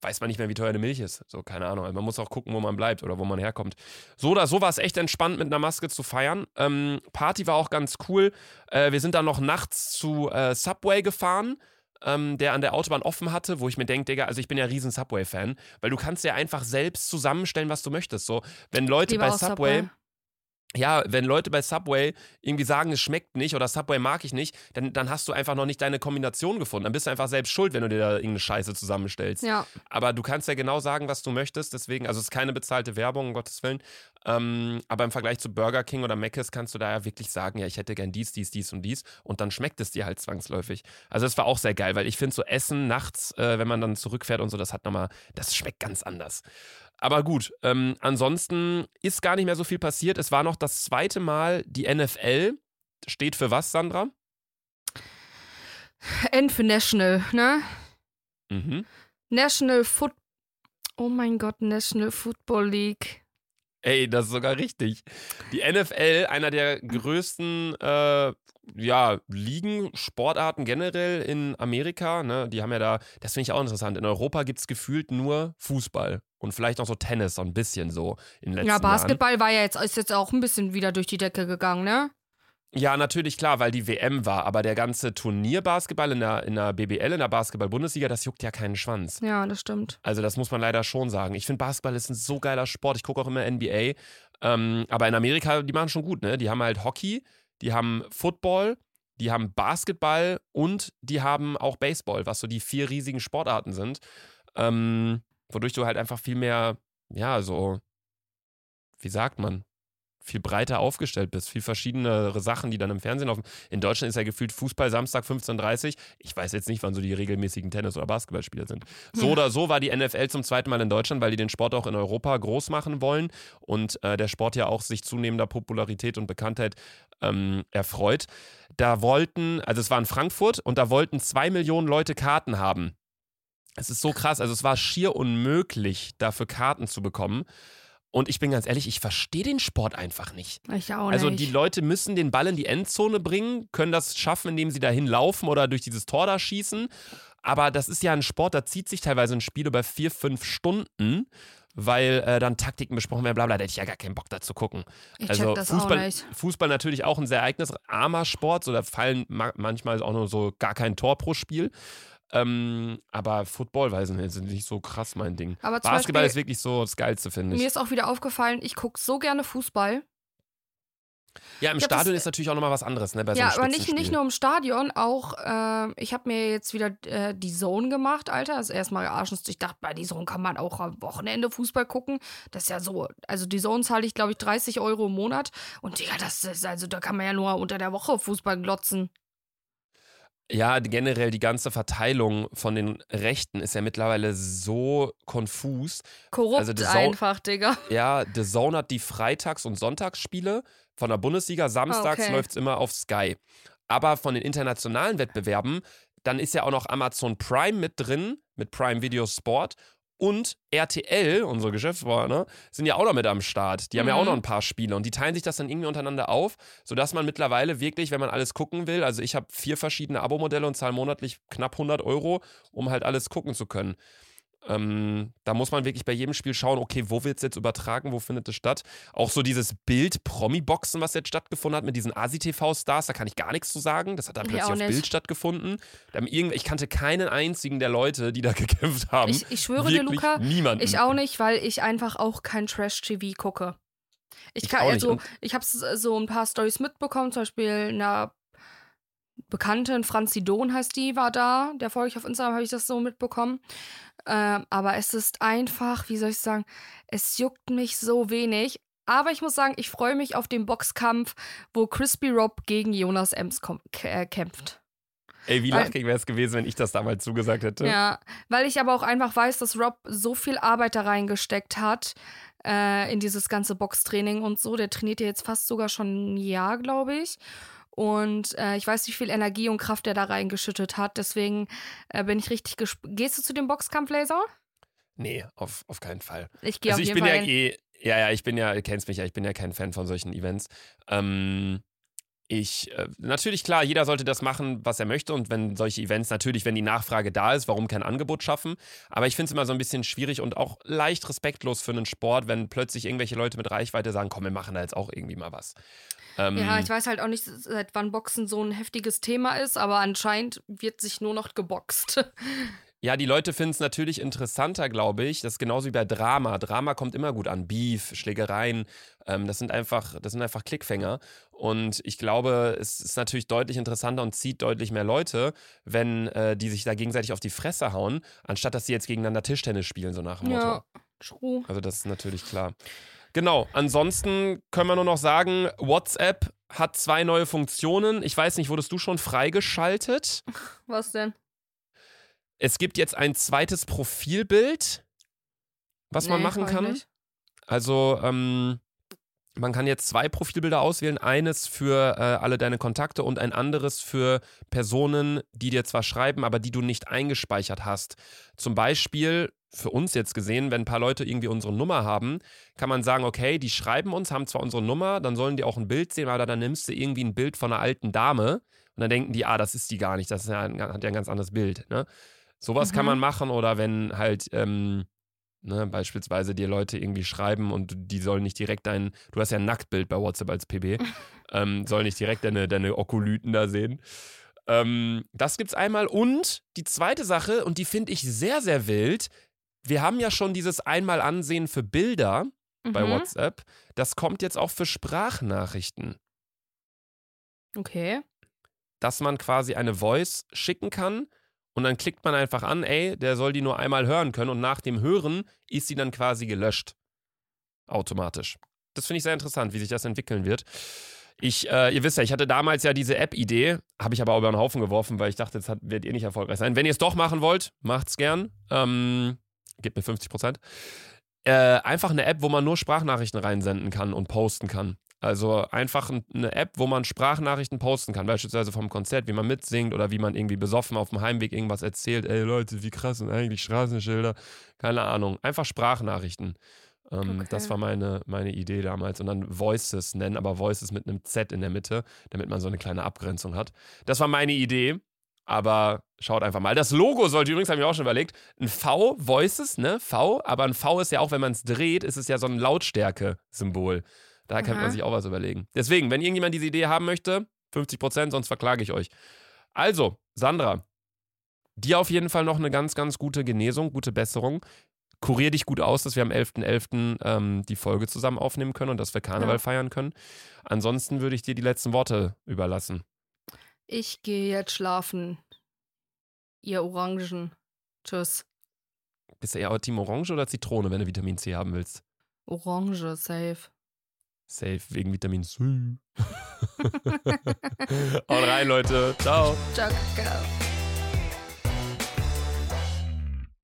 weiß man nicht mehr, wie teuer eine Milch ist. So, keine Ahnung. Also man muss auch gucken, wo man bleibt oder wo man herkommt. So oder so war es echt entspannt, mit einer Maske zu feiern. Ähm, Party war auch ganz cool. Äh, wir sind dann noch nachts zu äh, Subway gefahren ähm, der an der Autobahn offen hatte, wo ich mir denke, Digga, also ich bin ja riesen Subway-Fan, weil du kannst ja einfach selbst zusammenstellen, was du möchtest. So, wenn Leute bei Subway, Subway ja, wenn Leute bei Subway irgendwie sagen, es schmeckt nicht oder Subway mag ich nicht, dann, dann hast du einfach noch nicht deine Kombination gefunden. Dann bist du einfach selbst schuld, wenn du dir da irgendeine Scheiße zusammenstellst. Ja. Aber du kannst ja genau sagen, was du möchtest. Deswegen, also es ist keine bezahlte Werbung, um Gottes Willen. Ähm, aber im Vergleich zu Burger King oder Mc's kannst du da ja wirklich sagen, ja, ich hätte gern dies, dies, dies und dies. Und dann schmeckt es dir halt zwangsläufig. Also das war auch sehr geil, weil ich finde so Essen nachts, äh, wenn man dann zurückfährt und so, das hat nochmal, das schmeckt ganz anders. Aber gut, ähm, ansonsten ist gar nicht mehr so viel passiert. Es war noch das zweite Mal die NFL. Steht für was, Sandra? N für National, ne? Mhm. National Foot. Oh mein Gott, National Football League. Ey, das ist sogar richtig. Die NFL, einer der größten äh, ja, Ligen, Sportarten generell in Amerika, ne, die haben ja da, das finde ich auch interessant. In Europa gibt es gefühlt nur Fußball und vielleicht auch so Tennis, so ein bisschen so in den letzten Ja, Basketball Jahren. war ja jetzt, ist jetzt auch ein bisschen wieder durch die Decke gegangen, ne? Ja, natürlich, klar, weil die WM war, aber der ganze Turnierbasketball in der, in der BBL, in der Basketball-Bundesliga, das juckt ja keinen Schwanz. Ja, das stimmt. Also, das muss man leider schon sagen. Ich finde, Basketball ist ein so geiler Sport. Ich gucke auch immer NBA. Ähm, aber in Amerika, die machen schon gut, ne? Die haben halt Hockey, die haben Football, die haben Basketball und die haben auch Baseball, was so die vier riesigen Sportarten sind. Ähm, wodurch du halt einfach viel mehr, ja, so, wie sagt man, viel breiter aufgestellt bist, viel verschiedenere Sachen, die dann im Fernsehen laufen. In Deutschland ist ja gefühlt Fußball Samstag 15.30 Uhr. Ich weiß jetzt nicht, wann so die regelmäßigen Tennis- oder Basketballspieler sind. So oder so war die NFL zum zweiten Mal in Deutschland, weil die den Sport auch in Europa groß machen wollen und äh, der Sport ja auch sich zunehmender Popularität und Bekanntheit ähm, erfreut. Da wollten, also es war in Frankfurt und da wollten zwei Millionen Leute Karten haben. Es ist so krass, also es war schier unmöglich, dafür Karten zu bekommen. Und ich bin ganz ehrlich, ich verstehe den Sport einfach nicht. Ich auch Also nicht. die Leute müssen den Ball in die Endzone bringen, können das schaffen, indem sie dahin laufen oder durch dieses Tor da schießen. Aber das ist ja ein Sport, da zieht sich teilweise ein Spiel über vier, fünf Stunden, weil äh, dann Taktiken besprochen werden, bla bla. Da hätte ich ja gar keinen Bock da zu gucken. ich also check das Fußball, auch nicht. Fußball natürlich auch ein sehr ereignisarmer Sport, so da fallen ma manchmal auch nur so gar kein Tor pro Spiel. Ähm, aber Football, weiß ich nicht, ist nicht so krass mein Ding. Aber Basketball Beispiel- ist wirklich so das Geilste, finde Mir ich. ist auch wieder aufgefallen, ich gucke so gerne Fußball. Ja, im hab das- Stadion ist natürlich auch nochmal was anderes, ne? Bei ja, so aber nicht, nicht nur im Stadion, auch, äh, ich habe mir jetzt wieder äh, die Zone gemacht, Alter. Das ist erstmal arschens. Ich dachte, bei die Zone kann man auch am Wochenende Fußball gucken. Das ist ja so, also die Zone zahle ich, glaube ich, 30 Euro im Monat. Und Digga, das ist, also da kann man ja nur unter der Woche Fußball glotzen. Ja, generell die ganze Verteilung von den Rechten ist ja mittlerweile so konfus. Korrupt Also Zone- einfach, Digga. Ja, The Zone hat die Freitags- und Sonntagsspiele von der Bundesliga. Samstags Okay. läuft es immer auf Sky. Aber von den internationalen Wettbewerben, dann ist ja auch noch Amazon Prime mit drin, mit Prime Video Sport. Und RTL, unsere Geschäftspartner, sind ja auch noch mit am Start. Die haben ja auch Mhm. noch ein paar Spiele und die teilen sich das dann irgendwie untereinander auf, sodass man mittlerweile wirklich, wenn man alles gucken will, also ich habe vier verschiedene Abo-Modelle und zahle monatlich knapp 100 Euro, um halt alles gucken zu können. Ähm, da muss man wirklich bei jedem Spiel schauen, okay, wo wird es jetzt übertragen, wo findet es statt. Auch so dieses Bild-Promi-Boxen, was jetzt stattgefunden hat mit diesen ASI-TV-Stars, da kann ich gar nichts zu sagen. Das hat dann Ich plötzlich auf. Bild stattgefunden. Ich kannte keinen einzigen der Leute, die da gekämpft haben. Ich, ich schwöre dir, Wirklich Luca, niemanden. ich auch nicht, weil ich einfach auch kein Trash-TV gucke. Ich Ich kann, also, ich habe so ein paar Stories mitbekommen, zum Beispiel eine Bekanntin, Franzi Dohn heißt die, war da. Der folge ich auf Instagram, habe ich das so mitbekommen. Ähm, aber es ist einfach, wie soll ich sagen, es juckt mich so wenig. Aber ich muss sagen, ich freue mich auf den Boxkampf, wo Crispy Rob gegen Jonas Ems äh, kämpft. Ey, wie lachig wäre es gewesen, wenn ich das damals zugesagt hätte. Ja, weil ich aber auch einfach weiß, dass Rob so viel Arbeit da reingesteckt hat äh, in dieses ganze Boxtraining und so. Der trainiert ja jetzt fast sogar schon ein Jahr, glaube ich. Und äh, ich weiß, wie viel Energie und Kraft er da reingeschüttet hat. Deswegen äh, bin ich richtig gespannt. Gehst du zu dem Boxkampf, Laser? Nee, auf, auf keinen Fall. Ich gehe Also auf ich jeden bin Fall ja eh, ja, ja, ich bin ja, du kennst mich ja, ich bin ja kein Fan von solchen Events. Ähm, ich, äh, natürlich klar, jeder sollte das machen, was er möchte und wenn solche Events, natürlich, wenn die Nachfrage da ist, warum kein Angebot schaffen. Aber ich finde es immer so ein bisschen schwierig und auch leicht respektlos für einen Sport, wenn plötzlich irgendwelche Leute mit Reichweite sagen, komm, wir machen da jetzt auch irgendwie mal was. Ähm, Ja, ich weiß halt auch nicht, seit wann Boxen so ein heftiges Thema ist, aber anscheinend wird sich nur noch geboxt. Ja, die Leute finden es natürlich interessanter, glaube ich. Das ist genauso wie bei Drama. Drama kommt immer gut an. Beef, Schlägereien, ähm, das sind einfach, das sind einfach Klickfänger. Und ich glaube, es ist natürlich deutlich interessanter und zieht deutlich mehr Leute, wenn äh, die sich da gegenseitig auf die Fresse hauen, anstatt dass sie jetzt gegeneinander Tischtennis spielen, so nach dem Motto. ja, true. Also das ist natürlich klar. Genau, ansonsten können wir nur noch sagen, WhatsApp hat zwei neue Funktionen. Ich weiß nicht, wurdest du schon freigeschaltet? Was denn? Es gibt jetzt ein zweites Profilbild, was man Nee, machen hab ich kann. nicht. Also, ähm, man kann jetzt zwei Profilbilder auswählen. Eines für äh, alle deine Kontakte und ein anderes für Personen, die dir zwar schreiben, aber die du nicht eingespeichert hast. Zum Beispiel, für uns jetzt gesehen, wenn ein paar Leute irgendwie unsere Nummer haben, kann man sagen, okay, die schreiben uns, haben zwar unsere Nummer, dann sollen die auch ein Bild sehen, aber dann nimmst du irgendwie ein Bild von einer alten Dame und dann denken die, ah, das ist die gar nicht, das ist ja ein, hat ja ein ganz anderes Bild. Ne? Sowas kann Mhm. man machen oder wenn halt ähm, ne, beispielsweise dir Leute irgendwie schreiben und die sollen nicht direkt dein, du hast ja ein Nacktbild bei WhatsApp als PB, ähm, sollen nicht direkt deine, deine Okolyten da sehen. Ähm, das gibt's einmal und die zweite Sache, und die finde ich sehr, sehr wild, wir haben ja schon dieses einmal Ansehen für Bilder bei Mhm. WhatsApp. Das kommt jetzt auch für Sprachnachrichten, Okay. dass man quasi eine Voice schicken kann und dann klickt man einfach an, ey, der soll die nur einmal hören können und nach dem Hören ist sie dann quasi gelöscht. Automatisch. das finde ich sehr interessant, wie sich das entwickeln wird. Ich, äh, ihr wisst ja, ich hatte damals ja diese App-Idee, habe ich aber auch über den Haufen geworfen, weil ich dachte, jetzt hat, werdet ihr nicht erfolgreich sein. Wenn ihr es doch machen wollt, macht's gern. Ähm, gebt mir 50 Prozent. Äh, einfach eine App, wo man nur Sprachnachrichten reinsenden kann und posten kann. Also einfach eine App, wo man Sprachnachrichten posten kann, beispielsweise vom Konzert, wie man mitsingt oder wie man irgendwie besoffen auf dem Heimweg irgendwas erzählt. Ey Leute, wie krass sind eigentlich Straßenschilder? Keine Ahnung. Einfach Sprachnachrichten. Ähm, okay. Das war meine, meine Idee damals. Und dann Voices nennen, aber Voices mit einem Z in der Mitte, damit man so eine kleine Abgrenzung hat. Das war meine Idee. Aber schaut einfach mal. Das Logo sollte übrigens, habe ich mir auch schon überlegt, ein V, Voices, ne? V, aber ein V ist ja auch, wenn man es dreht, ist es ja so ein Lautstärke-Symbol. Da kann man sich auch was überlegen. Deswegen, wenn irgendjemand diese Idee haben möchte, 50 Prozent, sonst verklage ich euch. Also, Sandra, dir auf jeden Fall noch eine ganz, ganz gute Genesung, gute Besserung. Kurier dich gut aus, dass wir am 11.11. .11., ähm, die Folge zusammen aufnehmen können und dass wir Karneval ja. feiern können. Ansonsten würde ich dir die letzten Worte überlassen. Ich gehe jetzt schlafen. Ihr Orangen. Tschüss. Bist du eher Team Orange oder Zitrone, wenn du Vitamin C haben willst? Orange, safe. Safe wegen Vitamin C. Haut rein, Leute. Ciao. Ciao, Kakao.